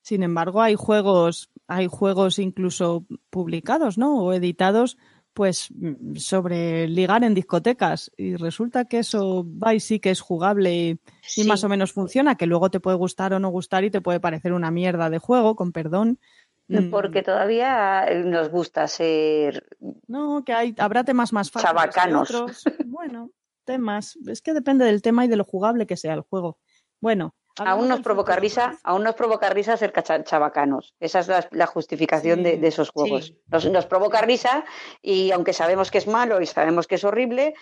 Sin embargo, hay juegos, hay juegos incluso publicados, ¿no? O editados, pues, mm, sobre ligar en discotecas. Y resulta que eso va y sí que es jugable y, más o menos funciona, que luego te puede gustar o no gustar y te puede parecer una mierda de juego, con perdón. Mm, Porque todavía nos gusta ser. No, que hay, habrá temas más fáciles que Chabacanos. otros. Bueno, temas. Es que depende del tema y de lo jugable que sea el juego. Bueno. Aún nos provoca risa, aún nos provoca risa ser chabacanos. Esa es la, la justificación Sí, de, de esos juegos. sí. Nos, nos provoca risa y aunque sabemos que es malo y sabemos que es horrible,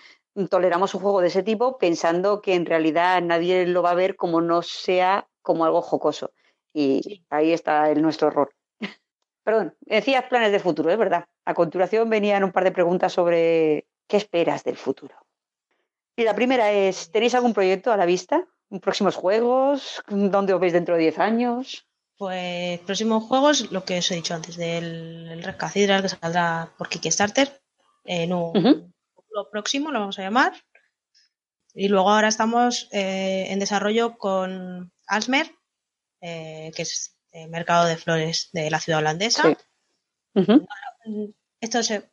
toleramos un juego de ese tipo pensando que en realidad nadie lo va a ver como no sea como algo jocoso. Y Sí. ahí está el, nuestro error. Perdón, decías planes de futuro, es verdad. A continuación venían un par de preguntas sobre qué esperas del futuro. Y la primera es, ¿tenéis algún proyecto a la vista? ¿Próximos juegos? ¿Dónde os veis dentro de 10 años? Pues próximos juegos, lo que os he dicho antes, del el Red Cathedral que saldrá por Kickstarter en un futuro próximo, lo vamos a llamar. Y luego ahora estamos eh, en desarrollo con Alsmer, eh, que es el mercado de flores de la ciudad holandesa. Sí. Esto se-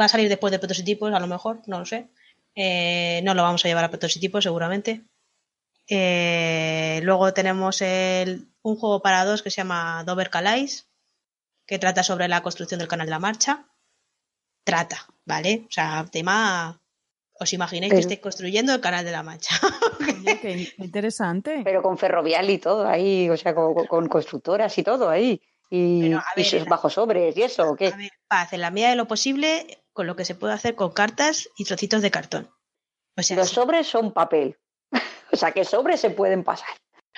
va a salir después de prototipos, a lo mejor, no lo sé. Eh, no lo vamos a llevar a prototipos, seguramente. Eh, luego tenemos el- un juego para dos que se llama Dover Calais, que trata sobre la construcción del canal de la marcha. Trata, ¿vale? O sea, tema. ¿Os imagináis que estéis construyendo el canal de la mancha? Oye, qué interesante. Pero con ferrovial y todo ahí, o sea, con, con constructoras y todo ahí. Y, Pero, la- bajo sobres y eso, ¿o qué? A ver, paz, en la medida de lo posible, con lo que se puede hacer con cartas y trocitos de cartón. O sea, Los sí, sobres son papel. O sea, que sobres se pueden pasar.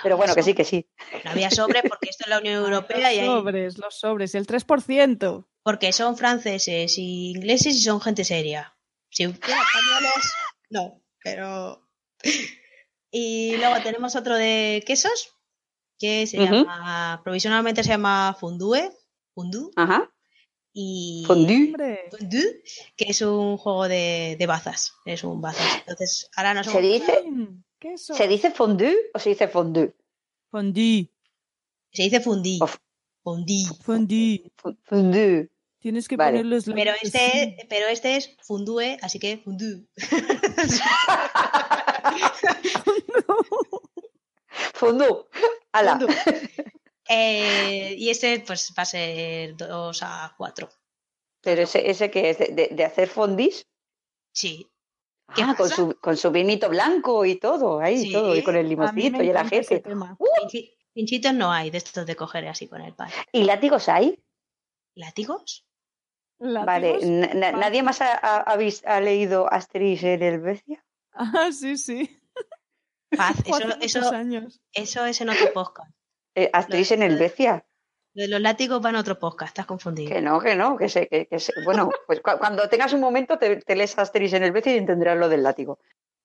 Pero bueno, que sí, que sí. no había sobre porque esto es la Unión Europea y los hay sobres, los sobres, el 3%. porque son franceses y ingleses y son gente seria. Si españoles, no, pero. Y luego tenemos otro de quesos, que se llama, provisionalmente se llama Fundue, Fundu, Ajá. y Fondue. Fondue, que es un juego de, de bazas, es un bazas. Entonces, ahora no ¿Se dice, queso. ¿Se dice fondue o se dice fondue? Fondue, se dice fundí, Of- fundí. fondue. Fu- Fondue. Tienes que Vale. poner los Pero este, pero este es fundue, así que fundue. Fondue. Ala. Eh, y este pues va a ser 2 a 4. Pero ese, ese que es de, de- de hacer fondis. Sí. ¿Qué Ah, con su, con su vinito blanco y todo, ahí, Sí. todo, y con el mí limoncito y el ajete. Pinchi- Pinchitos no hay de estos de coger así con el pan. ¿Y látigos hay? ¿Látigos? Vale, ¿nadie más ha, ha- ha vis- ha leído Asterix en Helvecia? Ah, sí, sí. Paz, eso, años. eso es en otro podcast. Eh, Asterix en Lo- Helvecia. Lo de los látigos va en otro podcast, estás confundido. Que no, que no, que sé, que, que sé. Bueno, pues cu- cuando tengas un momento te, te lees Asterix en Helvecia y entenderás lo del látigo.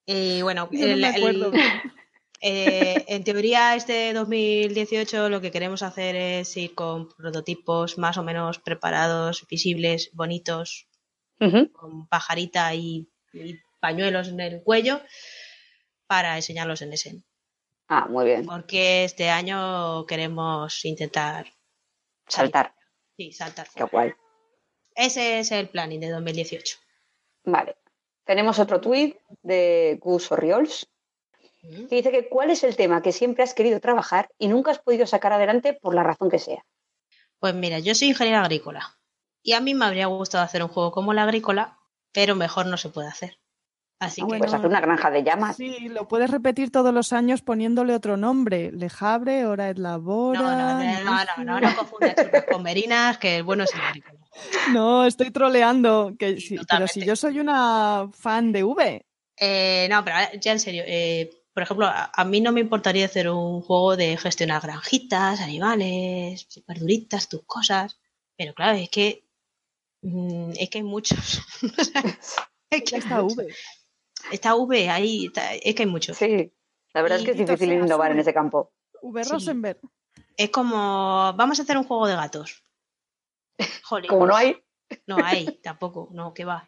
Y bueno, no el- el- eh, en teoría este 2018 lo que queremos hacer es ir con prototipos más o menos preparados, visibles, bonitos, con pajarita y, y pañuelos en el cuello para enseñarlos en Essen. Ah, muy bien. Porque este año queremos intentar Saltar. sí, saltar. Qué guay. Ese es el planning de 2018. Vale. Tenemos otro tuit de Gus Orriols que dice que cuál es el tema que siempre has querido trabajar y nunca has podido sacar adelante por la razón que sea. Pues mira, yo soy ingeniera agrícola y a mí me habría gustado hacer un juego como la agrícola, pero mejor no se puede hacer. Así Ah, que bueno. Pues hacer una granja de llamas. Sí, lo puedes repetir todos los años poniéndole otro nombre. Lejabre, hora es labora. no, no, no, no, no, no, no confundas churras con merinas, que el bueno es el. No, estoy troleando. Que Sí, sí, pero si yo soy una fan de V. Eh, no, pero ya en serio, eh, por ejemplo, a, a mí no me importaría hacer un juego de gestionar granjitas, animales, verduritas, tus cosas, pero claro, es que mm, es que hay muchos. Es que hay está muchos. V. Está V ahí, está- es que hay muchos. Sí. La verdad es que es difícil innovar en ese campo. V. Sí. Rosenberg. Es como, vamos a hacer un juego de gatos. Jolín, Como no hay. No hay, tampoco, no, que va.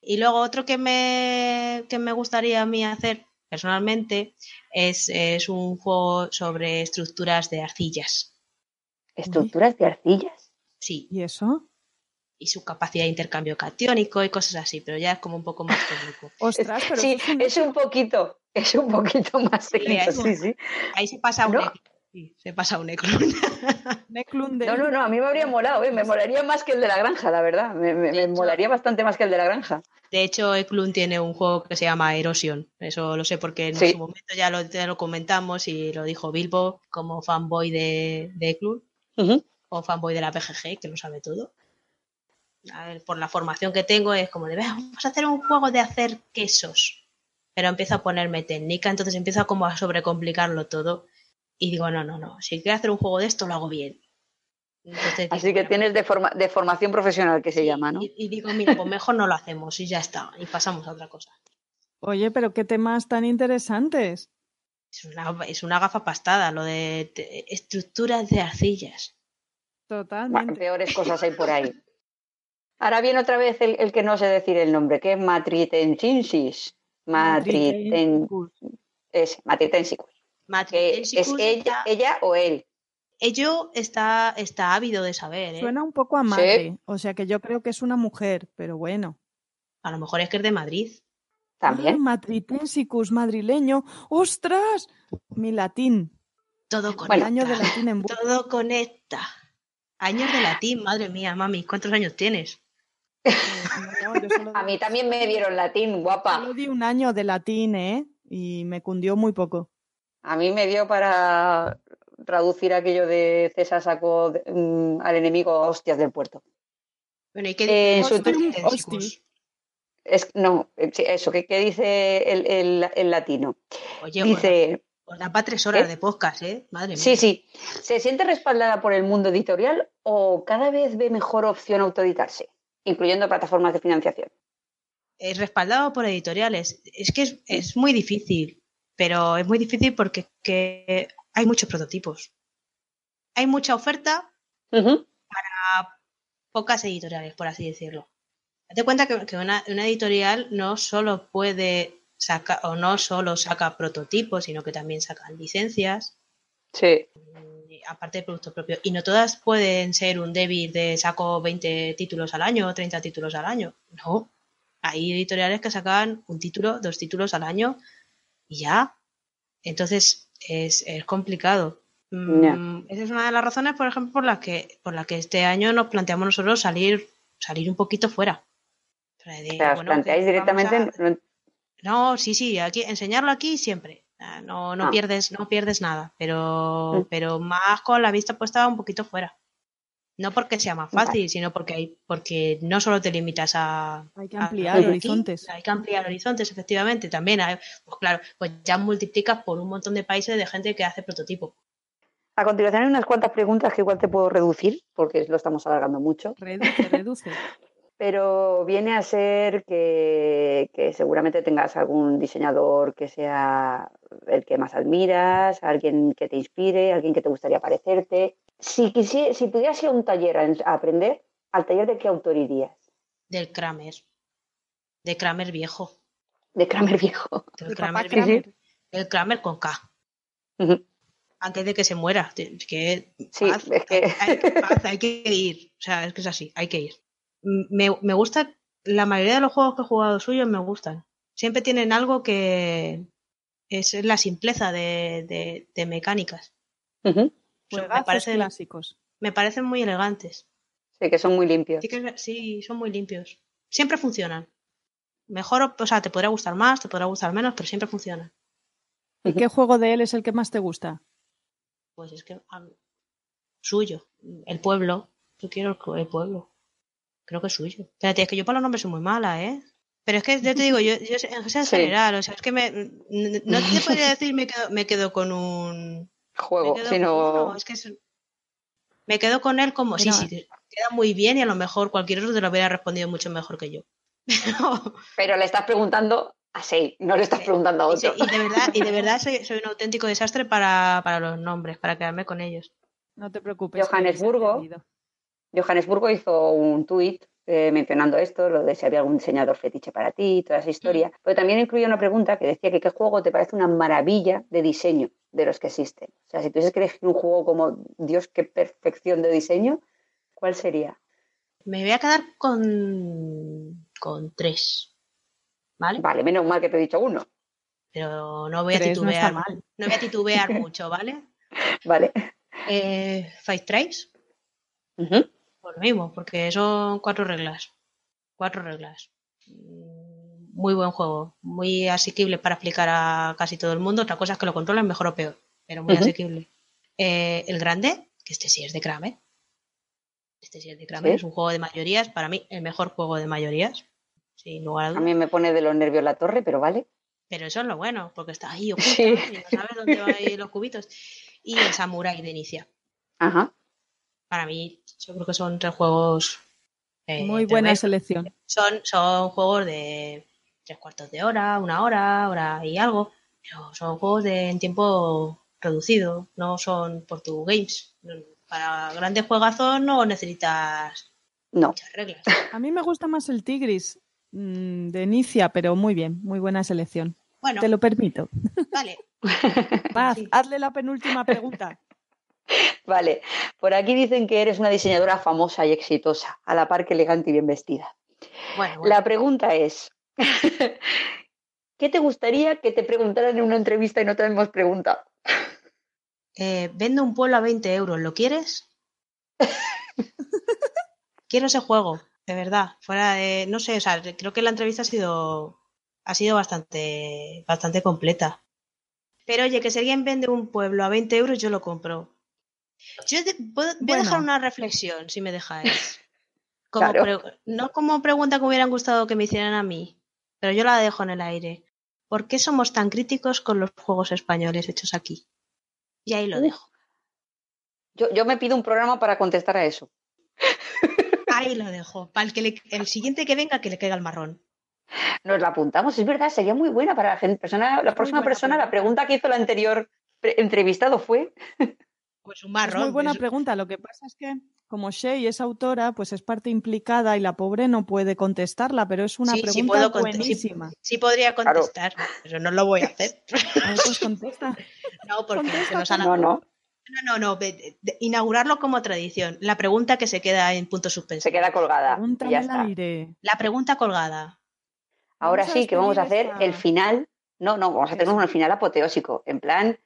Y luego otro que me, que me gustaría a mí hacer personalmente es, es un juego sobre estructuras de arcillas. Estructuras de arcillas. Sí, ¿Y eso? Y su capacidad de intercambio catiónico y cosas así, pero ya es como un poco más técnico. Ostras, pero sí, es un- un poquito, es un poquito más técnico, un- sí, sí. Ahí se pasa un ¿No? Eclun. Sí, se pasa un Eclun. Neclun de- No, no, no, a mí me habría molado, ¿eh? me molaría más que el de la granja, la verdad. Me, me- molaría bastante más que el de la granja. De hecho, Eclun tiene un juego que se llama Erosion. Eso lo sé porque en Sí. su momento ya lo, ya lo comentamos y lo dijo Bilbo como fanboy de, de Eklund. Ujú. o fanboy de la PGG, que lo sabe todo. A ver, por la formación que tengo es como de, "Venga, vamos a hacer un juego de hacer quesos. Pero empiezo a ponerme técnica, entonces empiezo como a sobrecomplicarlo todo. Y digo, no, no, no, si quiero hacer un juego de esto, lo hago bien. Entonces Así digo, que tienes de, forma- de formación profesional que se llama, ¿no? Y, y digo, mira, pues mejor no lo hacemos y ya está, y pasamos a otra cosa. Oye, pero qué temas tan interesantes. Es una, es una gafa pastada, lo de te- estructuras de arcillas. Bueno, Totalmente. peores cosas hay por ahí. Ahora viene otra vez el, el que no sé decir el nombre, que es Matritensis. Matriten... Es Matritensicus. Que es ella, está- ella o él. Ello está, está ávido de saber, ¿eh? Suena un poco a madre, o sea que yo creo que es una mujer, pero bueno. A lo mejor es que es de Madrid. Ah, También. Matritensicus madrileño. ¡Ostras! Mi latín. Todo conecta. año de latín en Todo conecta. Años de latín, madre mía, mami, ¿cuántos años tienes? Eh, no, yo solo, A mí también me dieron latín, guapa. solo di un año de latín, ¿eh? Y me cundió muy poco. A mí me dio para traducir aquello de César sacó de- mm, al enemigo a hostias del puerto. Bueno, ¿y qué Eh, dice su- Matritensis? Hosti. Es, no, eh, sí, eso, ¿qué, qué dice el, el- el latino? Oye, Dice, os da para tres horas ¿Eh? de podcast, ¿eh? Madre mía. sí, sí, ¿se siente respaldada por el mundo editorial o cada vez ve mejor opción autoeditarse, incluyendo plataformas de financiación? Es respaldado por editoriales. Es que es, es muy difícil, pero es muy difícil porque que hay muchos prototipos. Hay mucha oferta Ujú, a pocas editoriales, por así decirlo. Date cuenta que, que una, una editorial no solo puede sacar, o no solo saca prototipos, sino que también sacan licencias, Sí, aparte de productos propios. Y no todas pueden ser un debit de saco 20 títulos al año o 30 títulos al año. No. Hay editoriales que sacan un título, dos títulos al año y ya. Entonces es, es complicado. Mm. Esa es una de las razones, por ejemplo, por las que, por la que este año nos planteamos nosotros salir, salir un poquito fuera. O sea, de, o sea, os planteáis directamente... a- no, sí, sí, aquí, enseñarlo aquí siempre. No, no Ah. pierdes, no pierdes nada, pero, pero más con la vista puesta un poquito fuera. No porque sea más Vale. fácil, sino porque hay, porque no solo te limitas a, Hay que a- ampliar aquí, horizontes. hay que ampliar horizontes, efectivamente. También hay, pues claro, pues ya multiplicas por un montón de países de gente que hace prototipo. A continuación hay unas cuantas preguntas que igual te puedo reducir, porque lo estamos alargando mucho. Reduce, reduce. Pero viene a ser que, que seguramente tengas algún diseñador que sea el que más admiras, alguien que te inspire, alguien que te gustaría parecerte. Si, quisi- si pudieras ir a un taller a, a aprender, ¿al taller de qué autor irías? Del Kramer. De Kramer viejo. De Kramer viejo. Del El Kramer, Kramer. viejo. El Kramer con K. Antes de que se muera. Que Sí, paz, es que- hay, hay- paz, hay que ir. O sea, es que es así, hay que ir. Me, me gusta, la mayoría de los juegos que he jugado suyos me gustan. Siempre tienen algo que es la simpleza de, de- de mecánicas. Sea, me, parecen, clásicos. me parecen muy elegantes. Sí, que son muy limpios. Sí, que, sí, son muy limpios. Siempre funcionan. Mejor, o- sea, te podrá gustar más, te podrá gustar menos, pero siempre funcionan. ¿Y qué juego de él es el que más te gusta? Pues es que a- suyo, el pueblo. Yo quiero el, el pueblo. Creo que es suyo. Espérate, es que yo para los nombres soy muy mala, ¿eh? Pero es que yo te digo, yo, yo en Sí. general, o sea, es que me, no te podría decir me quedo, me quedo con un. Juego, sino... con uno, es que es- me quedo con él como, sí, sí, queda muy bien y a lo mejor cualquier otro te lo hubiera respondido mucho mejor que yo. Pero, Pero le estás preguntando a Sei, no le estás preguntando a otro. y de verdad, y de verdad soy, soy un auténtico desastre para, para los nombres, para quedarme con ellos. No te preocupes. Johannesburgo. Johannesburgo hizo un tuit eh, mencionando esto, lo de si había algún diseñador fetiche para ti, y toda esa historia. Mm. Pero también incluía una pregunta que decía que qué juego te parece una maravilla de diseño de los que existen. O sea, si tuvieses que elegir un juego como Dios, qué perfección de diseño, ¿cuál sería? Me voy a quedar con, con tres. ¿Vale? Vale, menos mal que te he dicho uno. Pero no voy a Tres no titubear. mal. No voy a titubear mucho, ¿vale? Vale. Eh, Five Tries, Ujú. por lo mismo, porque son cuatro reglas. Cuatro reglas. Mm, Muy buen juego, muy asequible para explicar a casi todo el mundo. Otra cosa es que lo controlen mejor o peor, pero muy asequible. Eh, el grande, que este sí es de Kramer. Este sí es de Kramer, Sí. es un juego de mayorías. Para mí, el mejor juego de mayorías, sin lugar a A dudas. mí me pone de los nervios la torre, pero vale. Pero eso es lo bueno, porque está ahí oculto Sí. y no sabes dónde van a ir los cubitos. Y el Samurai de Inicia. Ajá. Para mí, yo creo que son tres juegos. eh, Muy buena selección. Son, son juegos de tres cuartos de hora, una hora, hora y algo. Pero son juegos de en tiempo reducido, no son por tu games. Para grandes juegazos no necesitas No. muchas reglas. A mí me gusta más el Tigris mm, de Inicia, pero muy bien, muy buena selección. Bueno, Te lo permito. vale. Paz, Sí. hazle la penúltima pregunta. Vale, por aquí dicen que eres una diseñadora famosa y exitosa, a la par que elegante y bien vestida. Bueno, bueno. La pregunta es, ¿qué te gustaría que te preguntaran en una entrevista y no te hemos preguntado? Eh, vendo un pueblo a 20 euros, ¿lo quieres? Quiero ese juego, de verdad. Fuera de. No sé, o sea, creo que la entrevista ha sido. Ha sido bastante. bastante completa. Pero oye, que si alguien vende un pueblo a 20 euros, yo lo compro. Yo voy a dejar una reflexión, si me dejáis. Como Claro. pre- no como pregunta que hubieran gustado que me hicieran a mí, pero yo la dejo en el aire. ¿Por qué somos tan críticos con los juegos españoles hechos aquí? Y ahí lo dejo. Yo, yo me pido un programa para contestar a eso. Ahí lo dejo. Para el, que le- el siguiente que venga, que le caiga el marrón. Nos la apuntamos, es verdad, sería muy buena para la gente. Persona, la próxima persona, la pregunta que hizo el anterior entrevistado fue, Pues un Es marrón. muy buena es- pregunta. Lo que pasa es que, como Shay es autora, pues es parte implicada y la pobre no puede contestarla, pero es una Sí, sí pregunta puedo conte- buenísima. Sí podría Claro. contestar, pero no lo voy a hacer. Ver, pues contesta. No, porque Contesta, se nos han- no, no, No, no, no, inaugurarlo como tradición. La pregunta que se queda en punto suspenso. se queda colgada. y ya está. aire. La pregunta colgada. Ahora Vamos sí que vamos a hacer el final. No, no, vamos a Eso. un final apoteósico. En plan,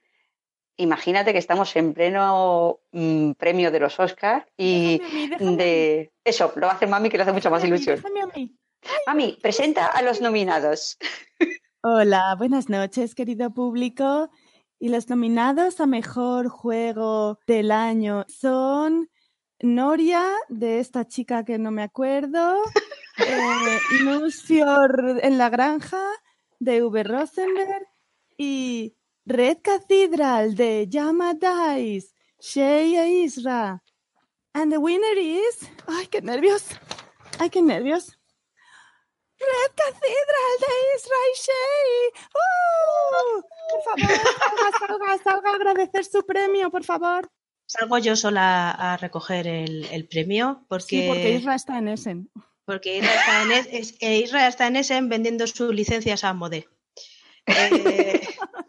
imagínate que estamos en pleno mm, premio de los Oscars y Déjame mí, déjame de. Eso, lo hacer mami que le hace mucha más ilusión. déjame a mí. Mami, presenta a los nominados. Hola, buenas noches, querido público. Y los nominados a mejor juego del año son Noria, de esta chica que no me acuerdo, eh, Nusfior en la granja, de V. Rosenberg, y Red Cathedral, de Yama Dice, Shea Isra. And the winner is. ¡Ay, qué nervios! ¡Ay, qué nervios! Red Cathedral de Israel. ¡Oh! Por favor, salga, salga, salga a agradecer su premio, por favor. Salgo yo sola a recoger el, el premio porque, Sí, porque Isra está en Essen. porque Isra está en, es- es- Isra está en Essen vendiendo sus licencias a Mode. Eh,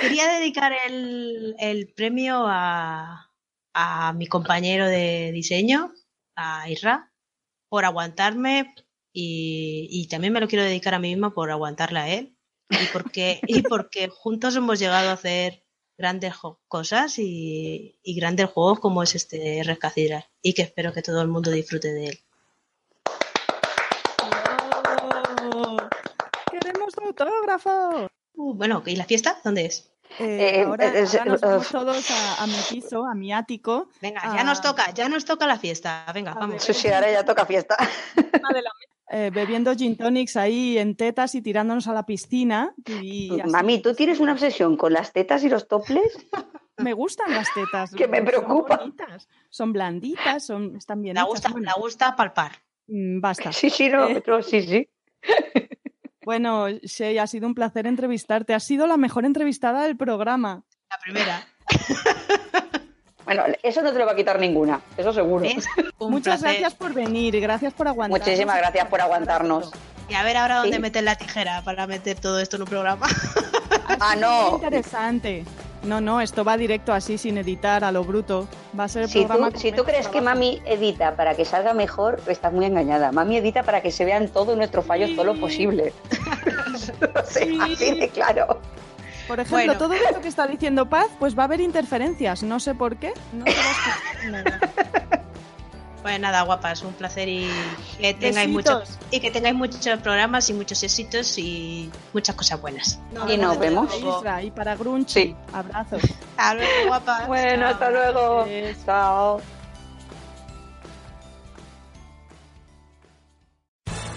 quería dedicar el, el premio a, mi compañero de diseño, a Isra, por aguantarme y, también me lo quiero dedicar a mí misma por aguantarle a él y porque, y porque juntos hemos llegado a hacer grandes cosas y, grandes juegos como es este Red Cathedral y que espero que todo el mundo disfrute de él. ¡Oh! ¡Queremos autógrafo! Uh, bueno, ¿y la fiesta? ¿Dónde es? Eh, Eh, ahora, eh, ahora nos vamos todos a, a mi piso, a mi ático. Venga, ya nos toca, ya nos toca la fiesta. Venga, A vamos. Sí, sí, ahora ya toca fiesta. la eh, bebiendo gin tonics ahí en tetas y tirándonos a la piscina. Y así. Mami, ¿tú tienes una obsesión con las tetas y los toples? Me gustan las tetas. Que me preocupa. Son blanditas, son, están bien Le hechas. gusta, Bueno, gusta palpar. mm, basta. Sí, sí, no, Eh. no, sí, sí. Bueno, Shea, ha sido un placer entrevistarte. Has sido la mejor entrevistada del programa. La primera. Bueno, eso no te lo va a quitar ninguna, eso seguro. Muchas placer. gracias por venir gracias por aguantarnos. Muchísimas gracias por aguantarnos. Y a ver ahora dónde Sí. meter la tijera para meter todo esto en un programa. Ah, no. interesante. No, no, esto va directo así, sin editar, a lo bruto. Va a ser el Si programa tú, si tú crees que mami edita para que salga mejor, estás muy engañada. Mami edita para que se vean todos nuestros fallos todo lo Sí. posible. O sea, Sí. así de claro. Por ejemplo, Bueno. todo esto que está diciendo Paz, pues va a haber interferencias. No sé por qué. No se Pues nada, guapas, un placer y que tengáis Besitos. muchos y que tengáis muchos programas y muchos éxitos y muchas cosas buenas. Y nos vemos. Isra y para Grunchi. Sí. Abrazos. Hasta luego, guapas. Bueno, Chao. hasta luego. Chao.